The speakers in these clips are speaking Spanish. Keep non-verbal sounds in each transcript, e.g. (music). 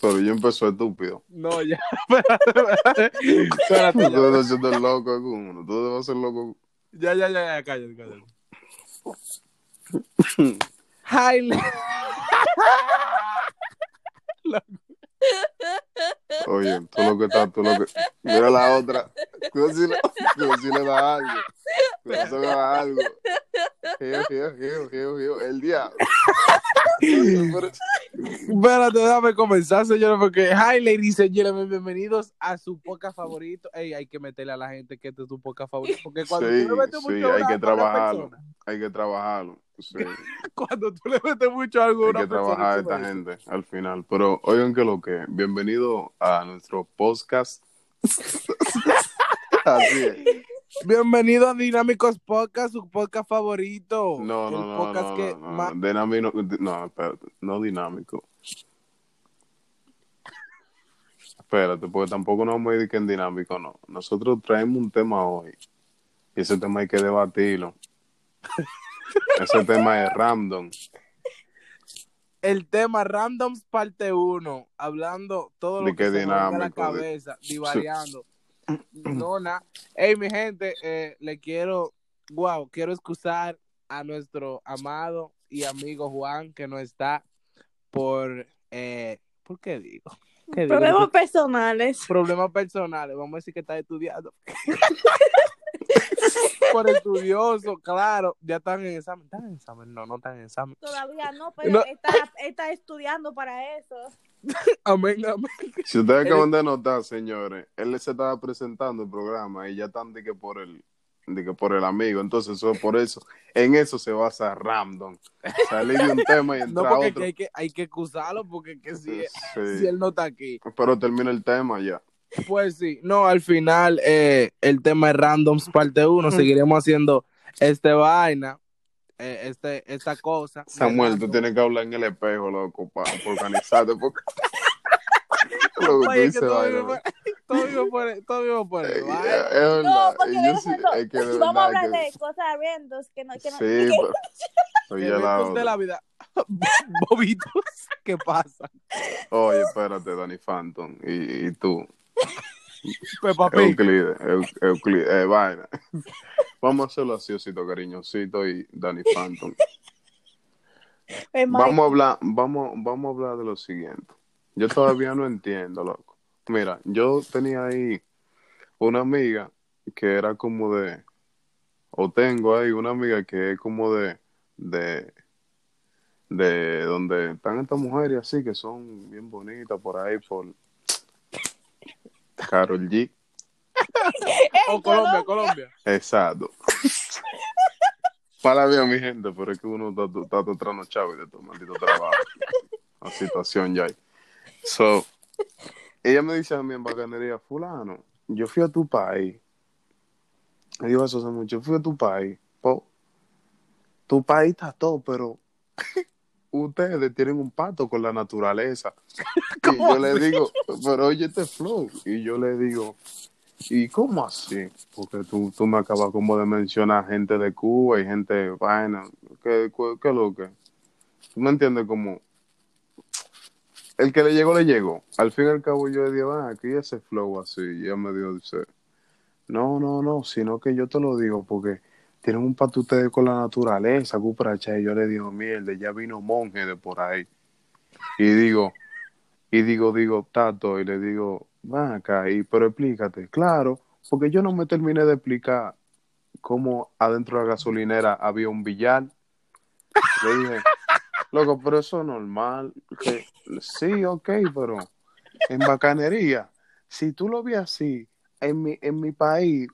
Pero yo empezó estúpido. No, ya. (laughs) Espérate, espérate. Tú ya. estás haciendo el loco con uno. Tú debes ser loco. Ya, ya, ya, ya, cállate, cállate. (laughs) Oye, tú lo que estás, tú lo que. Mira la otra. Cuidado si le, cuidado si le da algo. Cuidado si le da algo. Geo, geo, geo, geo, geo. El diablo. Espérate, déjame comenzar, señores, porque hi, ladies and gentlemen, bienvenidos a su podcast favorito. Ey, hay que meterle a la gente que este es tu podcast favorito, porque cuando Sí, tú le metes sí, mucho hay que trabajarlo. Hay que trabajarlo. Sí. (laughs) cuando tú le metes mucho a algo Hay que trabajar a esta gente al final. Pero oigan que lo que. Bienvenido a nuestro podcast. (laughs) Así es. Bienvenido a Dinámicos Podcast, su podcast favorito. No, no, no, podcast no, que no, más- Dinámico, no, espérate, no dinámico. Espérate, porque tampoco nos vamos a ir que en dinámico, no. Nosotros traemos un tema hoy y ese tema hay que debatirlo. (laughs) ese tema es random. El tema Randoms parte 1, hablando todo lo que se me venga a la de- cabeza, divariando. (clears throat) No, na. Hey, mi gente, eh, le quiero, wow, quiero excusar a nuestro amado y amigo Juan, que no está por, eh, ¿por qué digo? ¿Qué digo? Problemas personales. Problemas personales, vamos a decir que está estudiando. (laughs) por estudioso, claro, ya están en examen. ¿Están en examen? No, no están en examen. Todavía no, pero No. Está, está estudiando para eso. (laughs) Amén, amén. Si ustedes acaban de notar, señores, él se estaba presentando el programa y ya están de que por el de que por el amigo, entonces eso por eso, en eso se basa random. Salir de un (laughs) tema y No, entrar a porque otro. hay que, hay que excusarlo, porque que si, Sí. si él no está aquí. Pero termina el tema ya. Pues sí, no, al final eh, el tema es Randoms parte 1. Seguiremos haciendo este vaina, eh, este, esta cosa. Samuel, tú tienes que hablar en el espejo, loco, para organizarte. Porque... Lo (laughs) que Oye, que dices, todo vive por- todo vive por todo por Eh, verdad, No, porque yo sí- es que Vamos a hablar que- de cosas randoms que no. Que no Sí, que- pero- Oye, la Eventos de la vida. (laughs) Bobitos, ¿qué pasa? Oye, espérate, Danny Phantom. Y, y tú, Peppa Pig. Euclides, Eu- Euclides, eh, vaina. Vamos a hacerlo así, osito cariñosito y Danny Phantom. es más- Vamos a hablar, vamos, vamos a hablar de lo siguiente. Yo todavía no entiendo, loco. Mira, yo tenía ahí una amiga que era como de, o tengo ahí una amiga que es como de, de, de donde están estas mujeres así que son bien bonitas por ahí, por Carol G. (laughs) O Colombia, Colombia. Exacto. Para bien, mi gente, pero es que uno está, está todo trasnochado y de todo maldito trabajo. La situación ya hay. So, ella me dice a mí en bacanería, fulano, yo fui a tu país. Me dijo eso hace mucho, yo fui a tu país. Po, tu país está todo, pero ustedes tienen un pacto con la naturaleza. (laughs) Y yo le digo, pero oye este flow. Y yo le digo, ¿y cómo así? Porque tú, tú me acabas como de mencionar gente de Cuba y gente de vaina. ¿Qué, qué, qué lo que? ¿Tú me entiendes? Como el que le llegó, le llegó. Al fin y al cabo yo le digo, ah, aquí ese flow así. Y ella me dijo, dice, no, no, no, sino que yo te lo digo porque tienen un pacto ustedes con la naturaleza, cupracha. Y yo le digo, mierda, ya vino monje de por ahí. Y digo, y digo, digo, Tato, y le digo, ven acá, y, pero explícate, claro, porque yo no me terminé de explicar cómo adentro de la gasolinera había un billar. Le dije, (laughs) loco, pero eso es normal. Sí, ok, pero en bacanería, si tú lo ves así, en mi, en mi país,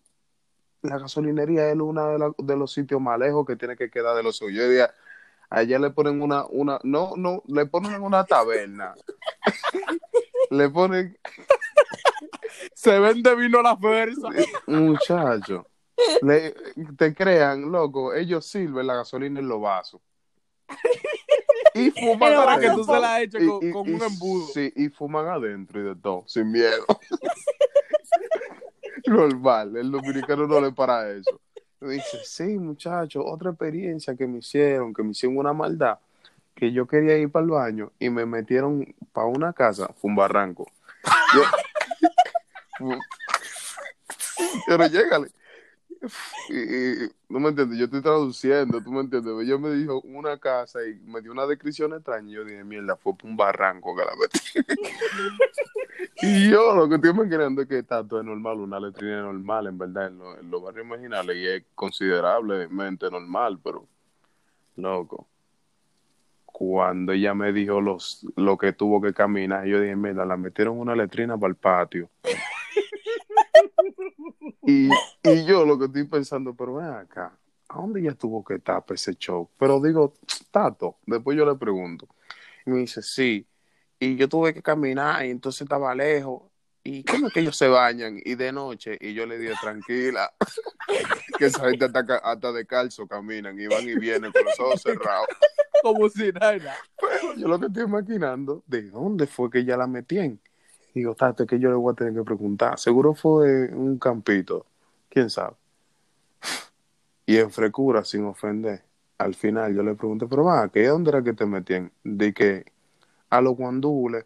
la gasolinería es uno de, los sitios más lejos que tiene que quedar de los suyos. Yo diría, allá le ponen una, una, no, no, le ponen una taberna. le ponen, Se vende vino a la fuerza. muchacho, le, te crean, loco, ellos sirven la gasolina en los vasos. Y (laughs) fuman Pero Para que tú se la eches Y- con, y- con y- un embudo. Sí, y fuman adentro y de todo, sin miedo. (laughs) Normal, el dominicano no le para eso. Dice, sí, muchacho, otra experiencia que me hicieron, que me hicieron una maldad. que yo quería ir para el baño y me metieron para una casa, fue un barranco. Pero (laughs) llégale. (laughs) No me entiendes, yo estoy traduciendo, tú me entiendes. Ella me dijo una casa y me dio una descripción extraña. y Yo dije, mierda, fue por un barranco que la metí. (laughs) y yo lo que estoy imaginando es que tanto es normal, una letrina normal, en verdad, en, lo- en los barrios marginales, y es considerablemente normal, pero loco. Cuando ella me dijo los, lo que tuvo que caminar, yo dije, mira, la metieron una letrina para el patio. Y, y yo lo que estoy pensando, pero ven acá, ¿a dónde ella tuvo que para ese show? Pero digo, Tato, después yo le pregunto. Y me dice, sí. Y yo tuve que caminar y entonces estaba lejos. ¿Y cómo es que ellos se bañan? Y de noche, y yo le dije, tranquila, (laughs) que esa gente hasta, hasta de calzo caminan y van y vienen con los ojos cerrados. Como si nada. Yo lo que estoy imaginando, ¿de dónde fue que ella la metían? Digo, Tato, es que yo le voy a tener que preguntar. Seguro fue un campito. ¿Quién sabe? Y en frecura, sin ofender, al final yo le pregunté, pero va, ¿qué dónde era que te metían? De que a los guandules.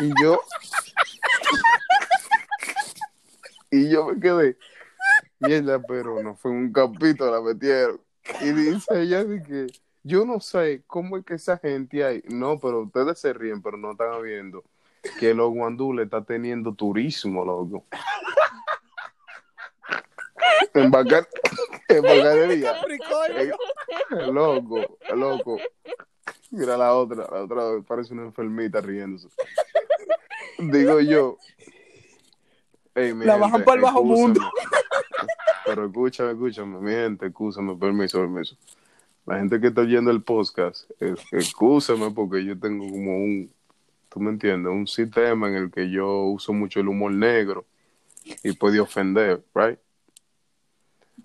Y yo. y yo me quedé. Mierda, pero no fue un campito, la metieron. Y dice ella de que yo no sé cómo es que esa gente hay. No, pero ustedes se ríen, pero no están viendo que los guandules está teniendo turismo, loco. En, bacar en bacanería. Loco, loco. Mira la otra, la otra parece una enfermita riéndose. Digo yo. ey, mi La gente, bajan pa'l bajo mundo. Pero escúchame, escúchame, mi gente, escúchame, permiso, permiso. La gente que está oyendo el podcast, es- excúsame porque yo tengo como un, tú me entiendes, un sistema en el que yo uso mucho el humor negro y puede ofender, right?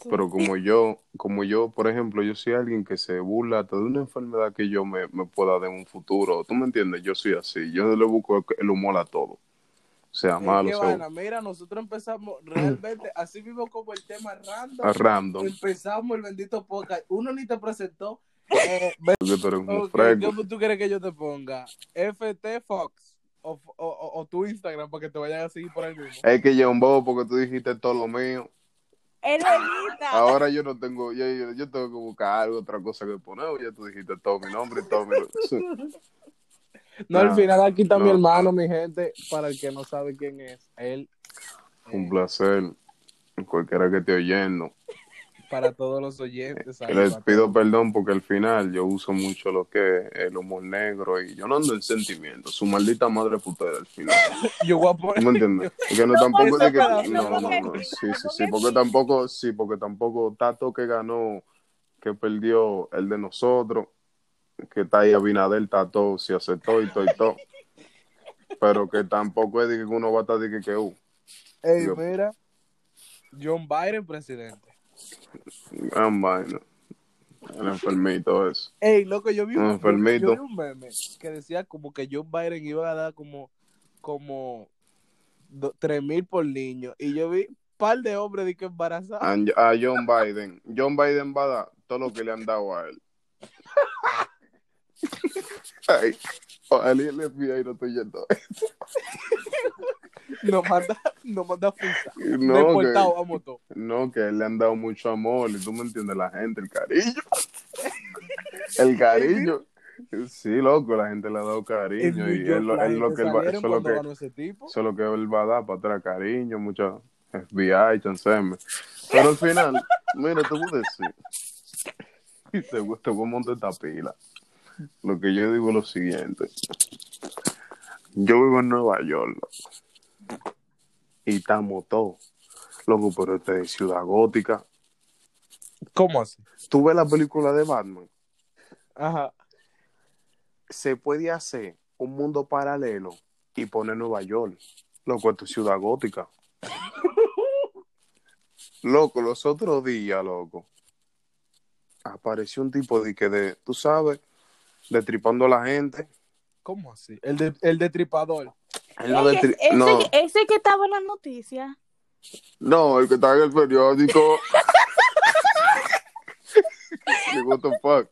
Pero como yo, como yo, por ejemplo, yo soy alguien que se burla hasta de una enfermedad que yo me, me pueda dar en un futuro. ¿Tú me entiendes? Yo soy así. Yo le busco el humor a todo. Sea malo, sea mira, nosotros empezamos (clears throat) realmente, así mismo como el tema random, a random. empezamos el bendito podcast. Uno ni te presentó. Eh, tú eres un ok, fresco. ¿Cómo tú quieres que yo te ponga? FT Fox o, o, o- o tu Instagram para que te vayan a seguir por ahí mismo. Es que ya un bobo porque tú dijiste todo lo mío. Ahora yo no tengo, yo, yo, yo tengo que buscar algo, otra cosa que poner. Ya tú dijiste todo mi nombre y todo mi... No, al Nah, final aquí está mi no. hermano, mi gente, para el que no sabe quién es. Él, Un placer. Cualquiera que esté oyendo. Para todos los oyentes. ahí, Les pido todos. perdón porque al final yo uso mucho lo que es el humor negro y yo no ando en sentimientos. Su maldita madre putera al final. (laughs) Yo voy a ¿Tú poner... me entiendes? (laughs) Porque no tampoco que. No, no, no. Sí, sí, porque sí. Porque tampoco, sí, porque tampoco Tato que ganó, que perdió el de nosotros, que está ahí Abinader, Tato, se aceptó y todo y todo. Pero que tampoco es de que uno va a estar de que, que uh, Ey, mira, John Biden, presidente. Gran vaina. El enfermito eso. Ey, loco, yo vi, Un un, yo, enfermito. yo vi un meme que decía como que John Biden iba a dar como, como tres mil por niño. Y yo vi un par de hombres de que embarazados. A, a John Biden. John Biden va a dar todo lo que le han dado a él. (laughs) Ay, ojalá el FBI no estoy yendo. (laughs) (laughs) Nos manda, nos manda fusa. No, que, a moto. no, que le han dado mucho amor y tú me entiendes, la gente, el cariño. (laughs) El cariño. Sí, loco, la gente le ha dado cariño y es lo, es lo que él va, eso es lo que, eso es lo que él va a dar para atrás, cariño, mucho FBI, chanceme. Pero al final, mira, te voy a decir, (laughs) y te, te voy a montar esta pila. Lo que yo digo es lo siguiente. Yo vivo en Nueva York, loco. Y estamos todos. Loco, pero este es ciudad gótica. ¿Cómo así? Tú ves la película de Batman. Ajá. Se puede hacer un mundo paralelo y poner Nueva York. Loco, esto es ciudad gótica. (laughs) Loco, los otros días, loco, apareció un tipo de que de, tú sabes, destripando a la gente. ¿Cómo así? El, de, el detripador. No, ese, no, ese que estaba en las noticias. no, el que está en el periódico. (laughs) What the fuck?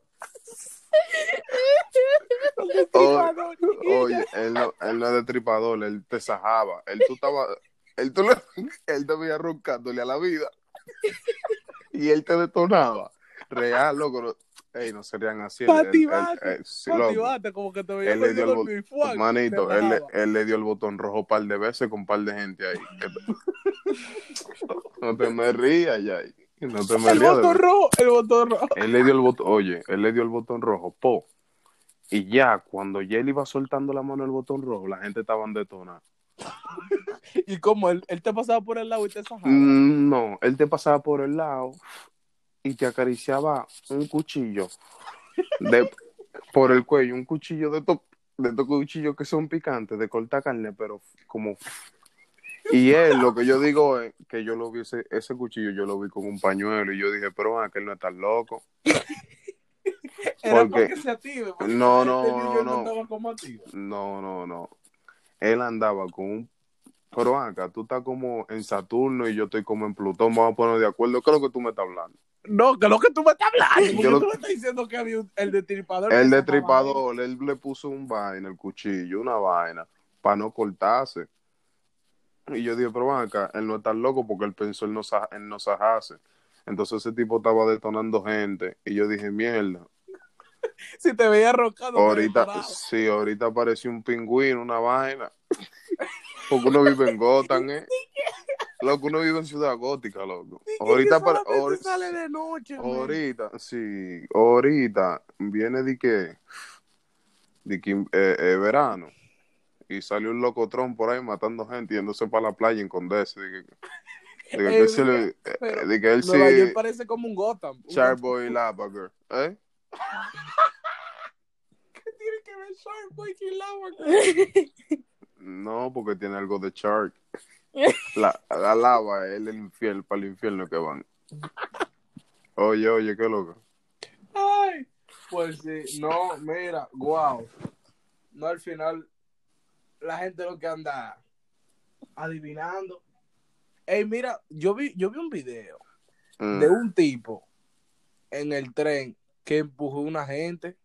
Y Oye, él no, él no es destripador, él te sajaba. Él tú estaba, él, tú le- él te veía roncándole a la vida. Y él te detonaba. Real, loco. Ey, no serían así. Él- él- él- él- loco. Patibate, como que te veía Él le dio el botón, manito, él, le- bajaba. él le dio el botón rojo un par de veces con un par de gente ahí. (laughs) No te me rías, ya. No te me El rías. de botón rojo, el botón rojo. él le dio el botón, oye, él le dio el botón rojo, po. Y ya, cuando ya él iba soltando la mano el botón rojo, la gente estaba detonada. (laughs) Y como él, él te pasaba por el lado y te sajaba. Mm, No, él te pasaba por el lado y te acariciaba un cuchillo de, por el cuello, un cuchillo de estos de estos cuchillos que son picantes, de cortar carne, pero como... Y él, lo que yo digo es que yo lo vi, ese, ese cuchillo yo lo vi con un pañuelo y yo dije, pero ah, que él no está loco. (laughs) Era porque- se No, no, niño no. estaba como. No, no, no. Él andaba con un... Pero acá, tú estás como en Saturno y yo estoy como en Plutón, vamos a poner de acuerdo. ¿Qué es lo que tú me estás hablando? No, que lo que tú me estás hablando. Yo lo- tú me estás diciendo que había un- el destripador. El destripador, él le puso un vaina, el cuchillo, una vaina, para no cortarse. Y yo dije, pero ven acá, él no está loco porque él pensó en no, en no sajarse. Entonces ese tipo estaba detonando gente. Y yo dije, mierda, (laughs) Si te veía te ahorita, sí, ahorita apareció un pingüino, una vaina. (laughs) Porque uno vive en Gotham, ¿eh? (laughs) Loco, uno vive en Ciudad Gótica, loco. Ahorita, apare- solamente ahori- sale de noche. man. ahorita, sí, ahorita viene de que, de que eh, eh, verano y salió un locotrón por ahí matando gente yéndose para la playa en Condese. De que, de que, Eh, (laughs) él se le- eh, pero de que él Nueva York sí, parece como un Gotham. Charboy Labager, ¿eh? (laughs) ¿Qué tiene que ver Sharkboy y Lava? (laughs) No, porque tiene algo de Shark. La, la lava es el infierno, para el infierno que van. Oye, oye, qué loco. Ay, pues sí, no, mira, wow. No al final, la gente lo que anda adivinando. Ey, mira, yo vi, yo vi un video Mm. de un tipo en el tren que empujó a una gente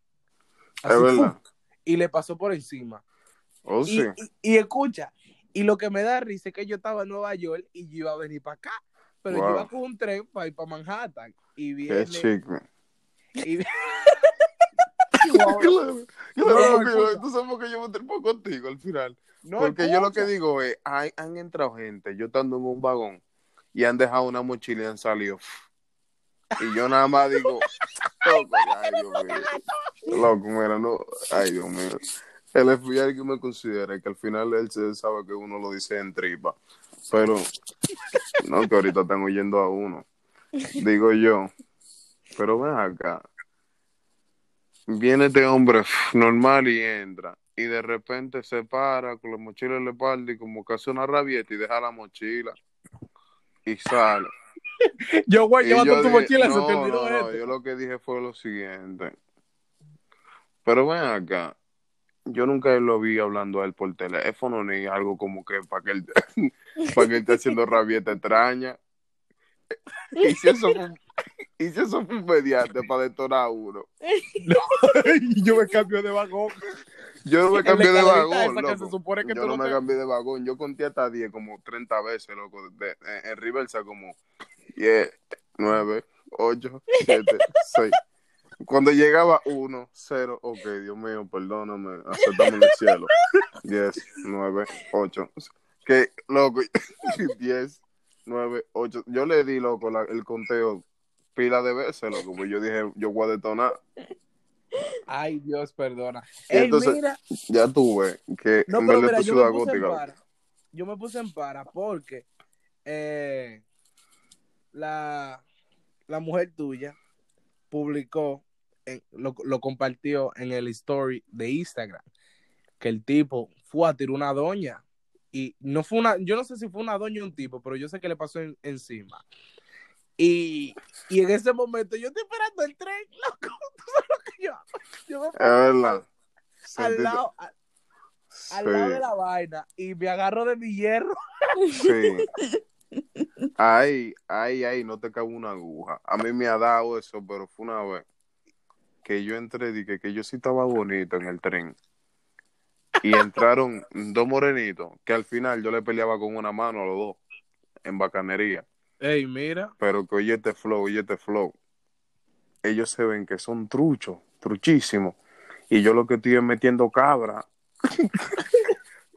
Es verdad. y le pasó por encima. Oh, Y, sí. y- y escucha, y lo que me da risa es que yo estaba en Nueva York y yo iba a venir para acá, pero Wow. yo iba con un tren para ir para Manhattan y Qué viene chico. y, Claro, (laughs) (laughs) claro, No, tú sabes que yo me trepo contigo al final. no, porque yo lo que digo es, hay, han entrado gente, yo estando en un vagón, y han dejado una mochila y han salido. Y yo nada más digo, (laughs) loco, ay Dios mío. Loco, mira, no, ay Dios mío. El FBI que me considera que al final él se sabe que uno lo dice en tripa. Pero, no, que ahorita están oyendo a uno. Digo yo, pero ven acá. Viene este hombre normal y entra. Y de repente se para con la mochila en la espalda y como que hace una rabieta y deja la mochila. Y sale. Yo, güey, llevando tu mochila, se no, te olvidó no, no, yo lo que dije fue lo siguiente. Pero ven acá. Yo nunca lo vi hablando a él por teléfono ni algo como que para que él, (laughs) para que él esté haciendo rabieta extraña. Y si eso fue, un- (laughs) y si eso fue un mediante para detonar a uno. (laughs) y yo me cambio de vagón. Yo no me cambié de vagón, loco. se supone que Yo tú no no me cambié de vagón. Yo conté hasta 10 como 30 veces, loco. De- en, en reversa como 10, 9, 8, 7, 6. Cuando llegaba 1, 0, ok, Dios mío, perdóname, aceptamos en el cielo. 10, 9, 8. Que, loco, 10, 9, 8. Yo le di, loco, la- el conteo pila de veces, loco, pues yo dije, yo voy a detonar. Ay, Dios, perdona. Ey, entonces- mira. Ya tuve que No, en mira, esto yo ciudad me puse en gótica. para. Yo me puse en para porque eh, la, la mujer tuya publicó, en- lo, lo compartió en el story de Instagram, que el tipo fue a tirar una doña. Y no fue una, yo no sé si fue una doña o un tipo, pero yo sé que le pasó en- encima. Y, y en ese momento yo estoy esperando el tren, loco. (laughs) ¿Tú sabes lo que yo? Yo me al lado, al lado de la vaina y me agarro de mi hierro. Sí. (laughs) Ahí, ahí, ahí, no te cabe una aguja. A mí me ha dado eso, pero fue una vez. que yo entré, dije que yo sí estaba bonito en el tren. Y entraron dos morenitos, que al final yo le peleaba con una mano a los dos, en bacanería. Ey, mira. Pero que oye este flow, oye este flow. Ellos se ven que son truchos, truchísimos. Y yo lo que estoy es metiendo cabra. (laughs)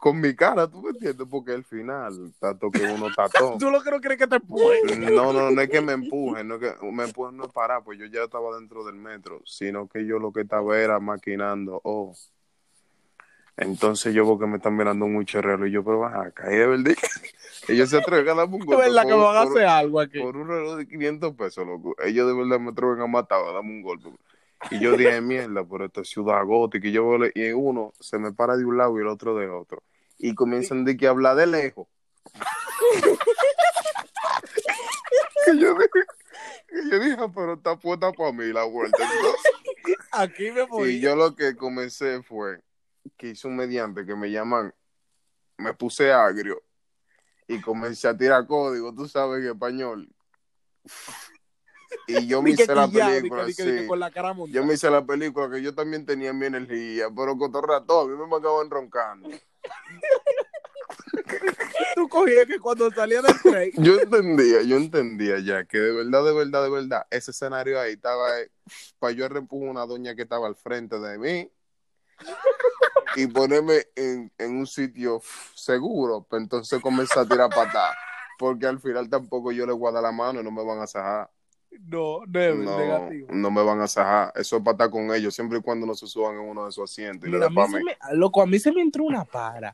con mi cara, ¿tú me entiendes? Porque al final, tanto que uno tató. (laughs) Tú lo que no crees que te empuje. No, no, no es que me empujen, no es que me empujen no es parar, pues yo ya estaba dentro del metro, sino que yo lo que estaba era maquinando, oh. Entonces yo veo que me están mirando un reloj y yo, pero vas acá, y de verdad que (laughs) ellos se atreven a darme un (laughs) Es golpe verdad que por- me van a hacer algo aquí. por un reloj de 500 pesos, loco. Ellos de verdad me atreven a matar, a darme un golpe. Y yo dije, mierda, por esta ciudad gótica. Y yo veo- y uno se me para de un lado y el otro de otro. Y comienzan de que hablar de lejos. (laughs) que yo dije, que yo dije, "Ah, pero está puesta para mí la vuelta. Entonces, (laughs) Aquí me voy. y yo lo que comencé fue que hice un mediante que me llaman, me puse agrio y comencé a tirar código, tú sabes, en español. Y yo me hice la película, con la cara Yo me hice la película que yo también tenía mi energía, pero cotorra todo, a mí me acaban roncando. (laughs) Tú cogías que cuando salía del tren, Yo entendía, yo entendía ya que de verdad, de verdad, de verdad, ese escenario ahí estaba para yo reempujar una doña que estaba al frente de mí y ponerme en, un sitio seguro, pues entonces comencé a tirar patadas, porque al final tampoco yo le voy a dar la mano y no me van a sajar. No, never, No, negativo. no me van a sajar. Eso es para estar con ellos, siempre y cuando no se suban en uno de sus asientos y Mira, a mí se me, loco, a mí se me entró una para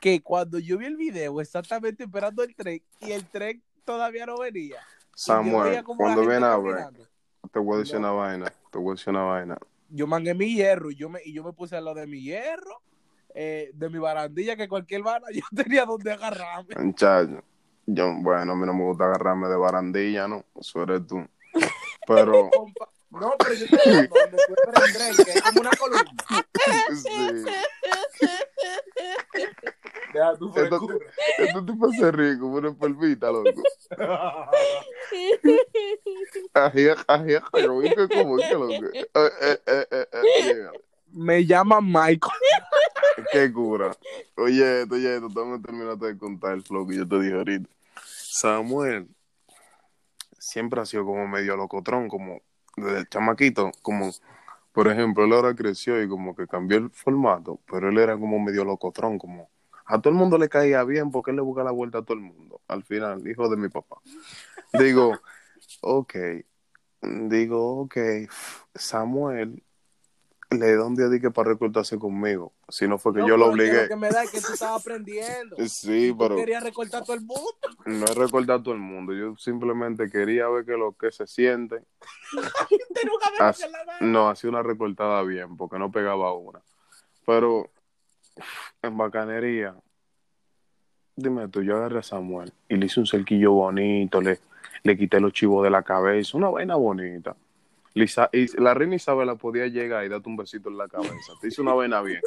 que cuando yo vi el video exactamente esperando el tren y el tren todavía no venía. Samuel, cuando viene a ver, te voy a decir No. una vaina, te voy a decir una vaina. Yo mangué mi hierro y yo me, y yo me puse a lo de mi hierro, eh, de mi barandilla, que cualquier vara (laughs) yo tenía donde agarrarme. Muchacho, yo, bueno, a mí no me gusta agarrarme de barandilla, ¿no? Eso eres tú. (laughs) Pero, No, pero yo te digo, donde tú eres que es como una columna. sí. Deja tu Esto, frescura. esto te pasa rico, una palmita, loco. Ají, ají, ají, ¿oíste cómo es que loco? Eh, eh, eh, eh, eh. Me llama Michael. Qué cura. Oye, esto, oye, esto, me terminaste de contar el flow que yo te dije ahorita. Samuel siempre ha sido como medio locotrón, como desde el chamaquito, como, por ejemplo, él ahora creció y como que cambió el formato, pero él era como medio locotrón, como a todo el mundo le caía bien porque él le busca la vuelta a todo el mundo. Al final, hijo de mi papá. Digo, ok, digo, ok, Samuel le da un día de que para recortarse conmigo. Si no fue que No, yo lo obligué. Lo que me da es que tú estabas aprendiendo. (laughs) Sí, pero querías recortar todo el mundo. no es recordar a todo el mundo. Yo simplemente quería ver que lo que se siente. (laughs) No, hacía una recortada bien, porque no pegaba una. Pero en bacanería, dime tú, yo agarré a Samuel y le hice un cerquillo bonito, le, le quité los chivos de la cabeza, una vaina bonita. Lisa- y la reina Isabela podía llegar y darte un besito en la cabeza. Te hice una vaina bien.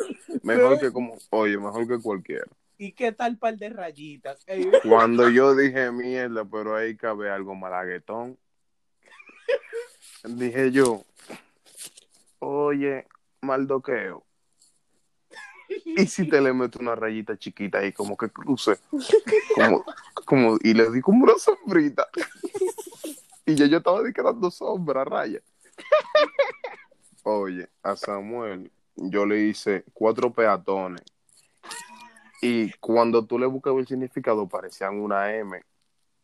Mejor que como, oye, mejor que cualquiera. ¿Y qué tal par de rayitas? Cuando yo dije mierda, pero ahí cabe algo malaguetón. Dije yo, oye, maldoqueo. ¿Y si te le meto una rayita chiquita ahí como que cruce? Como, como, y le di como una sombrita. Y ya yo estaba dando sombra, raya. Oye, a Samuel yo le hice cuatro peatones. Y cuando tú le buscabas el significado, parecían una M.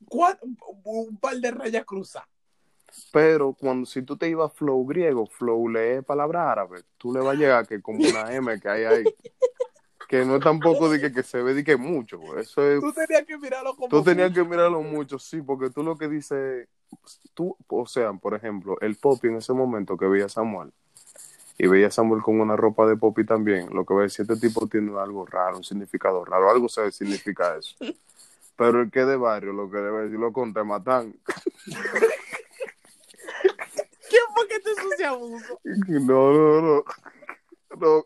¿cuál- Un par de rayas cruzadas. Pero cuando si tú te ibas flow griego, flow lee palabra árabe, tú le vas a llegar que como una M que hay ahí. Que no es tampoco de que, que se ve de que mucho. Eso es Tú tenías que mirarlo como. Tú tenías que mirarlo mucho, sí, porque tú lo que dices, tú, o sea, por ejemplo, el Poppy en ese momento que veía a Samuel, y veía a Samuel con una ropa de Poppy también, lo que a decir, este tipo tiene algo raro, un significado raro, algo se significa eso. (laughs) Pero el que de barrio, lo que debe decir, lo conté matan. ¿Quién fue que te sucia abuso? No, no, no. No,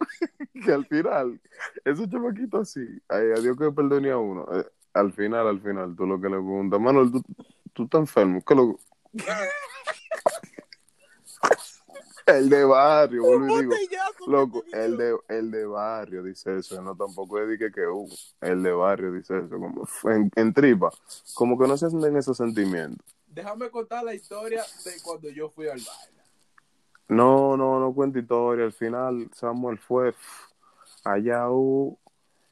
que al final, esos chamaquitos así, ay, a Dios que perdone a uno. eh, al final, al final, tú lo que le preguntas, Manuel, tú, tú estás enfermo, ¿qué lo...? (laughs) El de barrio, vuelvo y digo. Loco, el de, el de barrio dice eso, no tampoco es de que, que uh, el de barrio dice eso, como en, en tripa, como que no se sienten esos sentimientos. Déjame contar la historia de cuando yo fui al baile. No, no, no cuenta historia, al final Samuel fue allá, uh,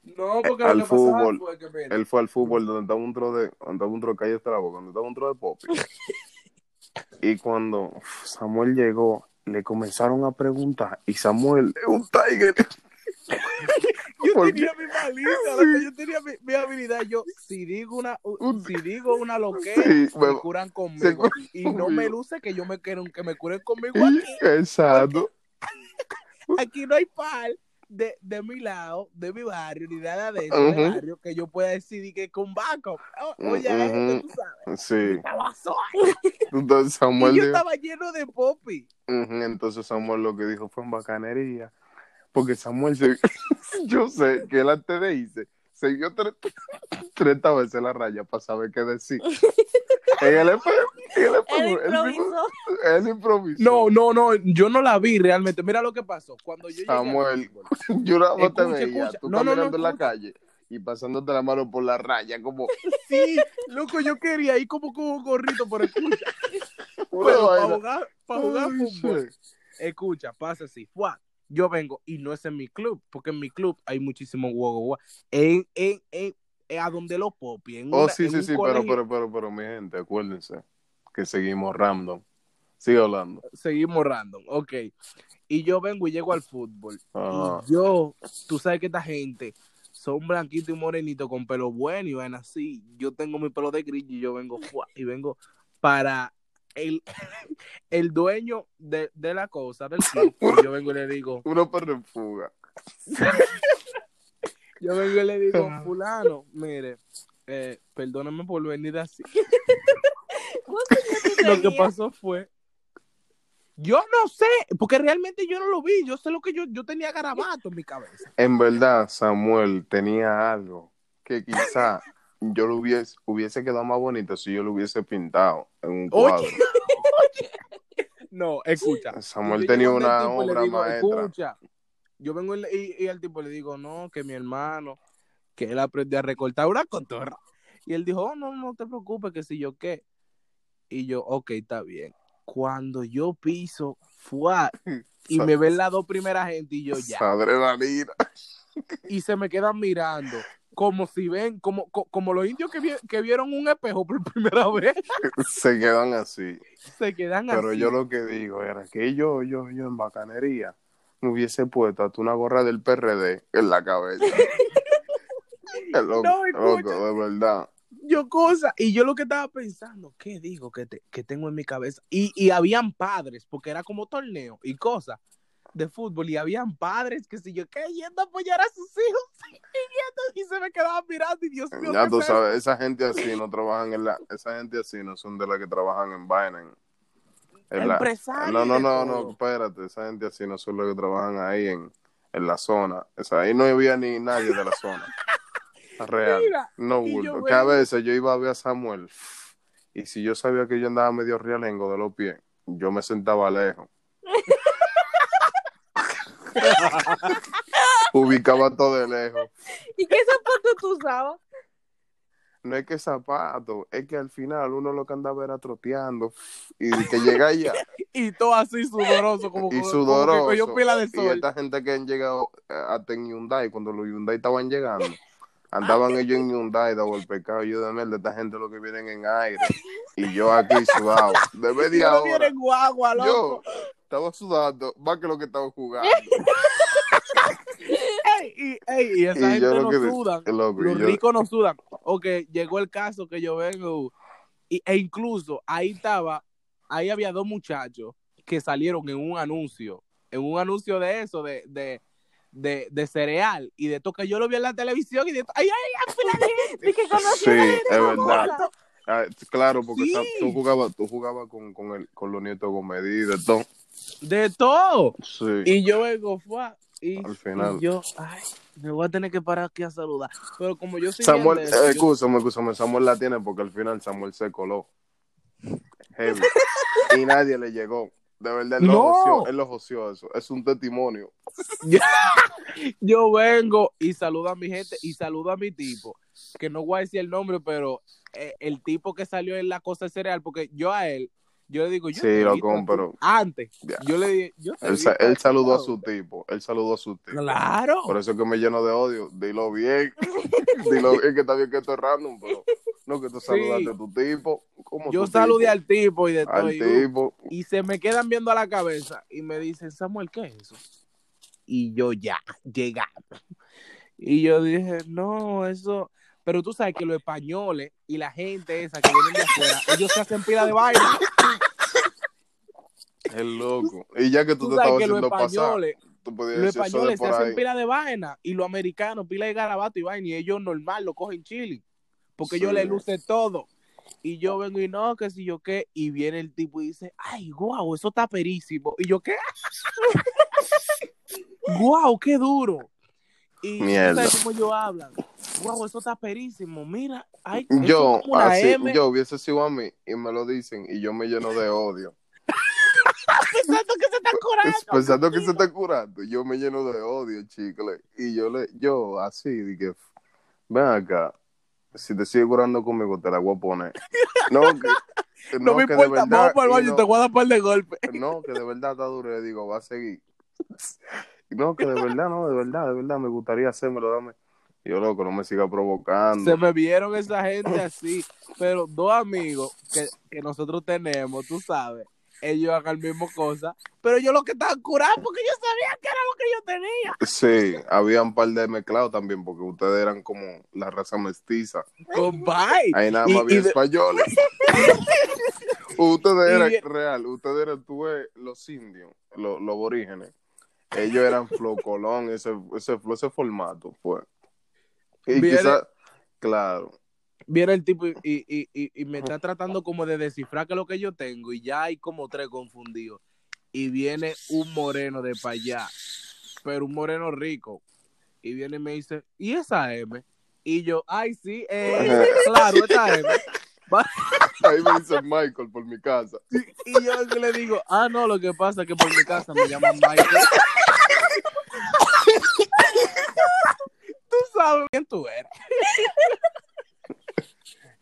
No, porque Al lo que fútbol. fue que, mira, él fue al fútbol donde estaba un tro de, donde estaba un tro de calle Estrabo, donde estaba un tro de Popi. (laughs) y cuando Samuel llegó, le comenzaron a preguntar, y Samuel es un tiger. (laughs) yo ¿por tenía mi malicia, Sí. yo tenía mi, mi habilidad. Yo, si digo una, Un- si digo una loquera, Sí, me me- curan conmigo. Y no me luce que yo me quiero que me curen conmigo aquí. Exacto. (laughs) Aquí no hay par de, de mi lado, de mi barrio, ni nada de eso, barrio, que yo pueda decidir que con backup. O- Oye, Ujú. esto, tú sabes. Sí. Estaba. Entonces (laughs) Samuel Y yo dijo- estaba lleno de popi. Entonces Samuel lo que dijo fue en bacanería. Porque Samuel se... (laughs) yo sé que él antes de irse tre- (laughs) 30 veces la raya para saber qué decir. en el Él improvisó. él improvisó. No, no, no, yo no la vi realmente. Mira lo que pasó. Cuando yo Samuel, (laughs) yo nada más te Escucha, veía, escucha. tú No, no, no, caminando en la escucha. calle y pasándote la mano por la raya como (laughs) Sí, loco, yo quería ir como con un gorrito, pero escucha. Pero para jugar, para jugar fútbol, escucha, pasa así. Fuá, yo vengo y no es en mi club, porque en mi club hay muchísimos guau En, en, en, en- a donde los popi. En Oh, una- sí, sí, sí, pero, colegio- pero, pero, pero, mi gente, acuérdense que seguimos random. Sigue hablando. Seguimos random, ok. Y yo vengo y llego al fútbol. Y yo, tú sabes que esta gente son blanquitos y morenitos con pelo bueno y van así. Yo tengo mi pelo de grillo y yo vengo y vengo para el, (laughs) el dueño de, de la cosa, del (laughs) club. Yo vengo y le digo, Uno perro en fuga. (laughs) yo vengo y le digo, fulano, mire, eh, perdóname por venir así. ¿Cuántos años tú Lo que pasó fue. Yo no sé, porque realmente yo no lo vi. Yo sé lo que yo, yo tenía garabato en mi cabeza. En verdad, Samuel tenía algo que quizá yo lo hubiese, hubiese quedado más bonito si yo lo hubiese pintado en un Oye. cuadro. (laughs) No, escucha. Samuel tenía una obra digo, maestra. Escucha, yo vengo y, y, al tipo le digo, no, que mi hermano, que él aprendió a recortar una cotorra. Y él dijo, oh, no, no te preocupes, que si yo qué. Y yo, ok, está bien. Cuando yo piso, fue (laughs) y me ven las dos primeras gente y yo ya. Adrenalina. Y se me quedan mirando. Como si ven, como, co- como los indios que, vi- que vieron un espejo por primera vez, (laughs) Se quedan así. se quedan Pero así. yo lo que digo era que yo, yo, yo en bacanería me hubiese puesto hasta una gorra del PRD en la cabeza. (laughs) loco, No, loco, de verdad. yo cosa, y yo lo que estaba pensando, ¿qué digo que, te- que tengo en mi cabeza? Y, y habían padres, porque era como torneo y cosas de fútbol, y habían padres que si yo qué yendo a apoyar a sus hijos, (laughs) y, se me quedaban mirando, y Dios mío, Ya ¿qué tú es sabes, esa gente así no trabajan en la, esa gente así no son de las que trabajan en vaina. en- en la- Empresarios no, no, no, no, espérate, esa gente así no son los que trabajan ahí en, en la zona. O sea, ahí no había ni nadie de la zona. (laughs) Real. Mira, no, bulto. Que a veces yo iba a ver a Samuel y si yo sabía que yo andaba medio realengo de los pies, yo me sentaba lejos. Ubicaba todo de lejos. ¿Y qué zapato tú usabas? No es que zapato, es que al final uno lo que andaba era troteando y que llega allá (laughs) y todo así sudoroso, como, y sudoroso. como que cogió pila de y sol. esta gente que han llegado eh, hasta en Hyundai, cuando los Hyundai estaban llegando, andaban ellos en Hyundai de el pecado. Yo de mierda, esta gente lo que vienen en aire y yo aquí sudado. De Y media no viene hora. en guagua, Yo loco. Estaba sudando más que lo que estaba jugando. (laughs) Ey, y, ey, y esa Y gente no sudan. Los yo- ricos no sudan. Ok, llegó el caso que yo vengo. Y, e incluso ahí estaba, ahí había dos muchachos que salieron en un anuncio. En un anuncio de eso, de, de, de, de cereal. Y de esto que yo lo vi en la televisión. Y de ay, ay, ay, fila de que conocí Sí, es verdad. Ah, claro, porque Sí. tú jugabas, tú jugabas con, con, el, con los nietos de todo. De todo. Sí. Y yo vengo, fue. Y, Al final. y yo, ay, me voy a tener que parar aquí a saludar. Pero como yo soy Samuel, eh, yo- escúchame, escúchame, Samuel la tiene porque al final Samuel se coló. Heavy. y nadie le llegó. De verdad, él lo No. joseó, él lo joseó eso. Es un testimonio. (laughs) Yo vengo y saludo a mi gente y saludo a mi tipo, que no voy a decir el nombre, pero eh, el tipo que salió en la cosa cereal, porque yo a él, yo le digo, yo Sí, ti. pero- antes, yo le dije, yo Él, él saludó a su tipo. Él saludó a su tipo. Claro. Por eso es que me lleno de odio. Dilo bien. (laughs) Dilo bien que está bien que esto es random, pero no que tú saludaste a tu tipo. ¿Cómo Yo tu saludé tipo? al tipo y de todo. al y, uh, tipo. y se me quedan viendo a la cabeza y me dicen, Samuel, ¿qué es eso? Y yo ya, llegando. Y yo dije, no, eso. Pero tú sabes que los españoles y la gente esa que vienen de afuera, ellos se hacen pila de vaina. El loco. Y ya que tú, Tú te estabas que los haciendo pasar, españoles, tú podías los españoles se hacen ahí. pila de vaina y los americanos pila de garabato y vaina y ellos normal lo cogen chili. Porque Sí. ellos les luce todo. Y yo vengo y no, que si yo qué. Y viene el tipo y dice, ay, guau, eso está perísimo. Y yo, ¿qué? (laughs) guau, qué duro. Y tú Mierda. sabes cómo ellos hablan. Guau, eso está perísimo. Mira, ay, Yo, así, M. yo hubiese sido a mí y me lo dicen y yo me lleno de odio. (laughs) pensando que se está curando. Pensando que se está curando, yo me lleno de odio, chicle. Y yo le, yo así, dije, ven acá, si te sigue curando conmigo, te la voy a poner. (laughs) No, que, No, me que de importa, verdad, vamos para el y baño, no- te voy a dar un par de golpes. (laughs) No, que de verdad está duro, le digo, va a seguir. No, que de verdad, no, de verdad, de verdad, me gustaría hacérmelo, dame. Yo, loco, no me siga provocando. Se me vieron esa gente así, pero dos amigos que, que nosotros tenemos, tú sabes, ellos hagan la misma cosa, pero ellos lo que estaban curados porque yo sabía que era lo que yo tenía. Sí, había un par de mezclados también, porque ustedes eran como la raza mestiza. Compay. Ahí nada Y- más había y de- españoles. (laughs) ustedes eran Y- real, ustedes eran tú los indios, los, los aborígenes. Ellos eran flow colón, ese, ese, ese formato fue. Y Viene- quizás, claro, Viene el tipo y, y, y, y me está tratando como de descifrar qué es lo que yo tengo y ya hay como tres confundidos. Y viene un moreno de para allá, pero un moreno rico. Y viene y me dice, ¿y esa M? Y yo, ay, sí, eh, (laughs) claro, esta M. (laughs) ahí me dice Michael por mi casa. Y yo le digo, ah, no, lo que pasa es que por mi casa me llaman Michael. (laughs) tú sabes quién tú eres. (laughs)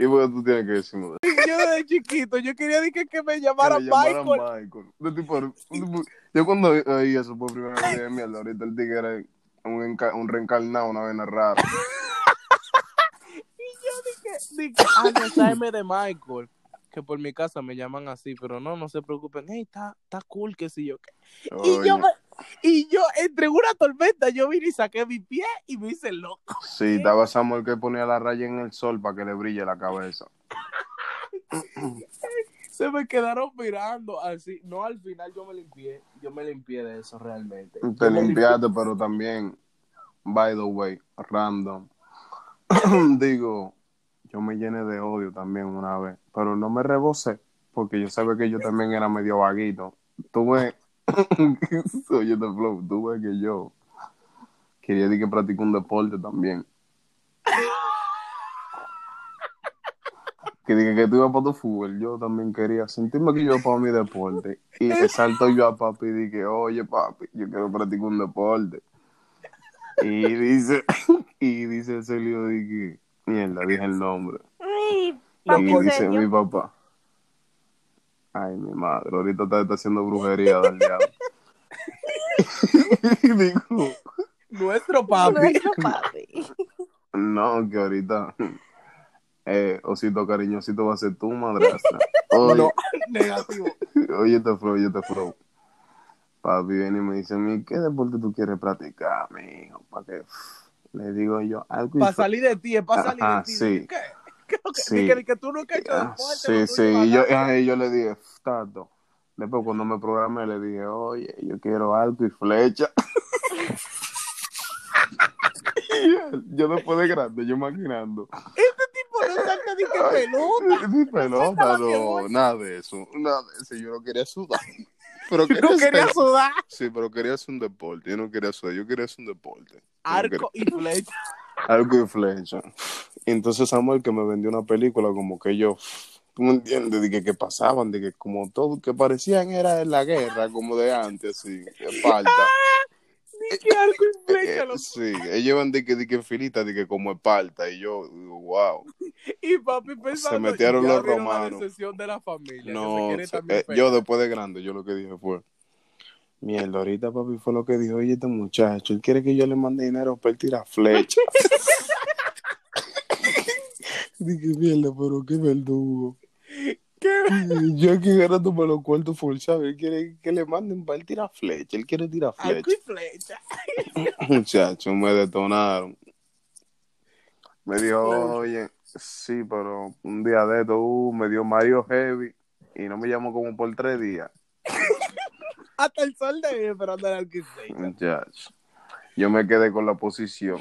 Y bueno, tú tienes que decirme de (laughs) Yo desde chiquito, yo quería decir que, que me que llamaran Michael. Michael. De tipo, un tipo- yo cuando oí eso por primera vez dije, mierda, ahorita el tigre era un, un reencarnado, una vena rara. (laughs) Dije, ah, no, esa M de Michael. Que por mi casa me llaman así, pero no, no se preocupen. Hey, está, está cool, que si yo qué. Y yo, me- y yo, entre una tormenta, yo vine y saqué mi pie y me hice loco. Sí, estaba Samuel que ponía la raya en el sol para que le brille la cabeza. (laughs) Se me quedaron mirando así. No, al final yo me limpié. Yo me limpié de eso realmente. Te limpiaste, pero también, by the way, random. (clears throat) Digo, yo me llené de odio también una vez, pero no me rebosé, porque yo sabía que yo también era medio vaguito. Tuve, oye, the flow, tuve que yo quería decir que practico un deporte también. Que dije que tú ibas para tu fútbol, yo también quería sentirme que yo iba para mi deporte. Y le salto yo a papi y dije, oye papi, yo quiero practicar un deporte. Y dice, (laughs) y dice Celio, dije, mierda, dije el nombre. Ay, Y papi, ¿en dice serio? mi papá, ay mi madre, ahorita está, está haciendo brujería del diablo. (laughs) digo, Nuestro papi. Nuestro papi. no, que ahorita, eh, osito cariñosito va a ser tu madrastra. Oye, No, negativo. Oye, te flow, oye, te flow. Papi viene y me dice a mí, ¿qué deporte tú quieres practicar, mijo? ¿Para qué? Le digo yo, algo Para salir de ti, es para salir Ajá, de ti. sí. ¿Qué? Sí. Que, que tú nunca has hecho Ah, deporte. Sí, sí. Y yo, y yo le dije, Tato. Después cuando me programé le dije, oye, yo quiero arco y flecha. (laughs) Yo después de grande, yo maquinando. Este tipo no salta (laughs) ni que pelota. Mi pelota, no, nada de eso. Nada de eso. Yo no quería sudar. (laughs) Pero No quería quería hacer- sudar. Sí, pero quería hacer un deporte. Yo no quería sudar, yo quería hacer un deporte. No Arco y flecha. Algo de flecha. Y entonces Samuel que me vendió una película como que yo ¿Tú me entiendes? De que, que pasaban, de que como todo, que parecían era en la guerra, como de antes, así, en (laughs) falta. Arco y flecha, Eh, (laughs) sí, ellos iban de que, de que filita, de que como Esparta, y yo, digo, wow. (laughs) Y papi pensando, metieron ya los la romanos. de la familia. que se No, quiere se- eh, yo después de grande, yo lo que dije fue, mierda, ahorita papi fue lo que dijo, oye, este muchacho, él quiere que yo le mande dinero para él tirar flecha. (laughs) Dije, mierda, pero qué verdugo. ¿Qué? Yo aquí ganando por los cuartos forzados, él quiere que le manden para él tirar flecha, él quiere tirar flecha. flecha. (laughs) Muchachos, me detonaron. Me dijo, oye, sí, pero un día de esto, uh, me dio Mario Heavy y no me llamó como por tres días. (laughs) Hasta el sol de hoy esperando el. Muchachos. Yo me quedé con la posición.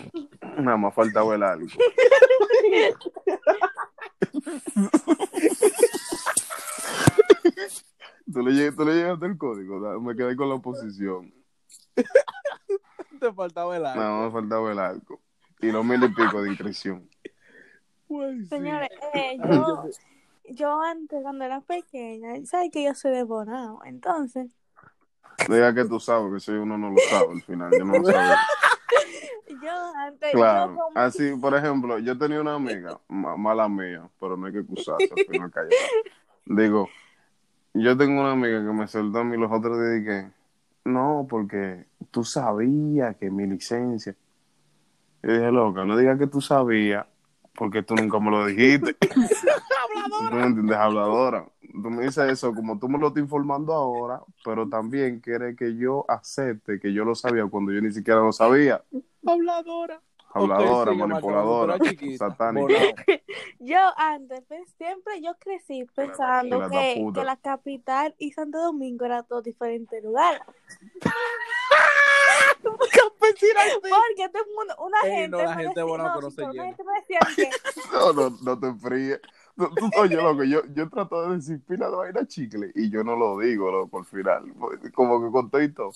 Nada más faltaba el algo. tú, le lleg- tú le llegaste el código, ¿no? me quedé con la posición. Te faltaba el arco. Nada más faltaba el arco. Y los mil y pico de inscripción. Pues, sí. Señores, eh, (laughs) yo, yo antes, cuando era pequeña, ¿sabes que yo soy de Bonao? Entonces, Diga que tú sabes, que si uno no lo sabe al final, yo no lo sabía. (laughs) yo antes, Claro, yo como- así, por ejemplo, yo tenía una amiga, ma- mala mía, pero no hay que excusarse, al final calla. Digo, yo tengo una amiga que me soltó a mí los otros días y que, no, porque tú sabías que mi licencia. Yo dije, loca, no digas que tú sabías, porque tú nunca me lo dijiste. (laughs) ¿Tú me entiendes? Habladora. Tú me dices eso como tú me lo estás informando ahora, pero también quieres que yo acepte que yo lo sabía cuando yo ni siquiera lo sabía. Habladora. Habladora, manipuladora, satánica. (laughs) Yo antes, pues, siempre yo crecí pensando la que, que la capital y Santo Domingo eran dos diferentes lugares. Porque todo el mundo, una Ey, gente, no, la me gente decía, Bonao no, que no sí, se pero llena. una gente me decía que (laughs) No, no, no te fríes. No, tú- oye, loco, yo, yo trato de decir pila de vaina chicle y yo no lo digo, loco, al final. Como que con todo y todo.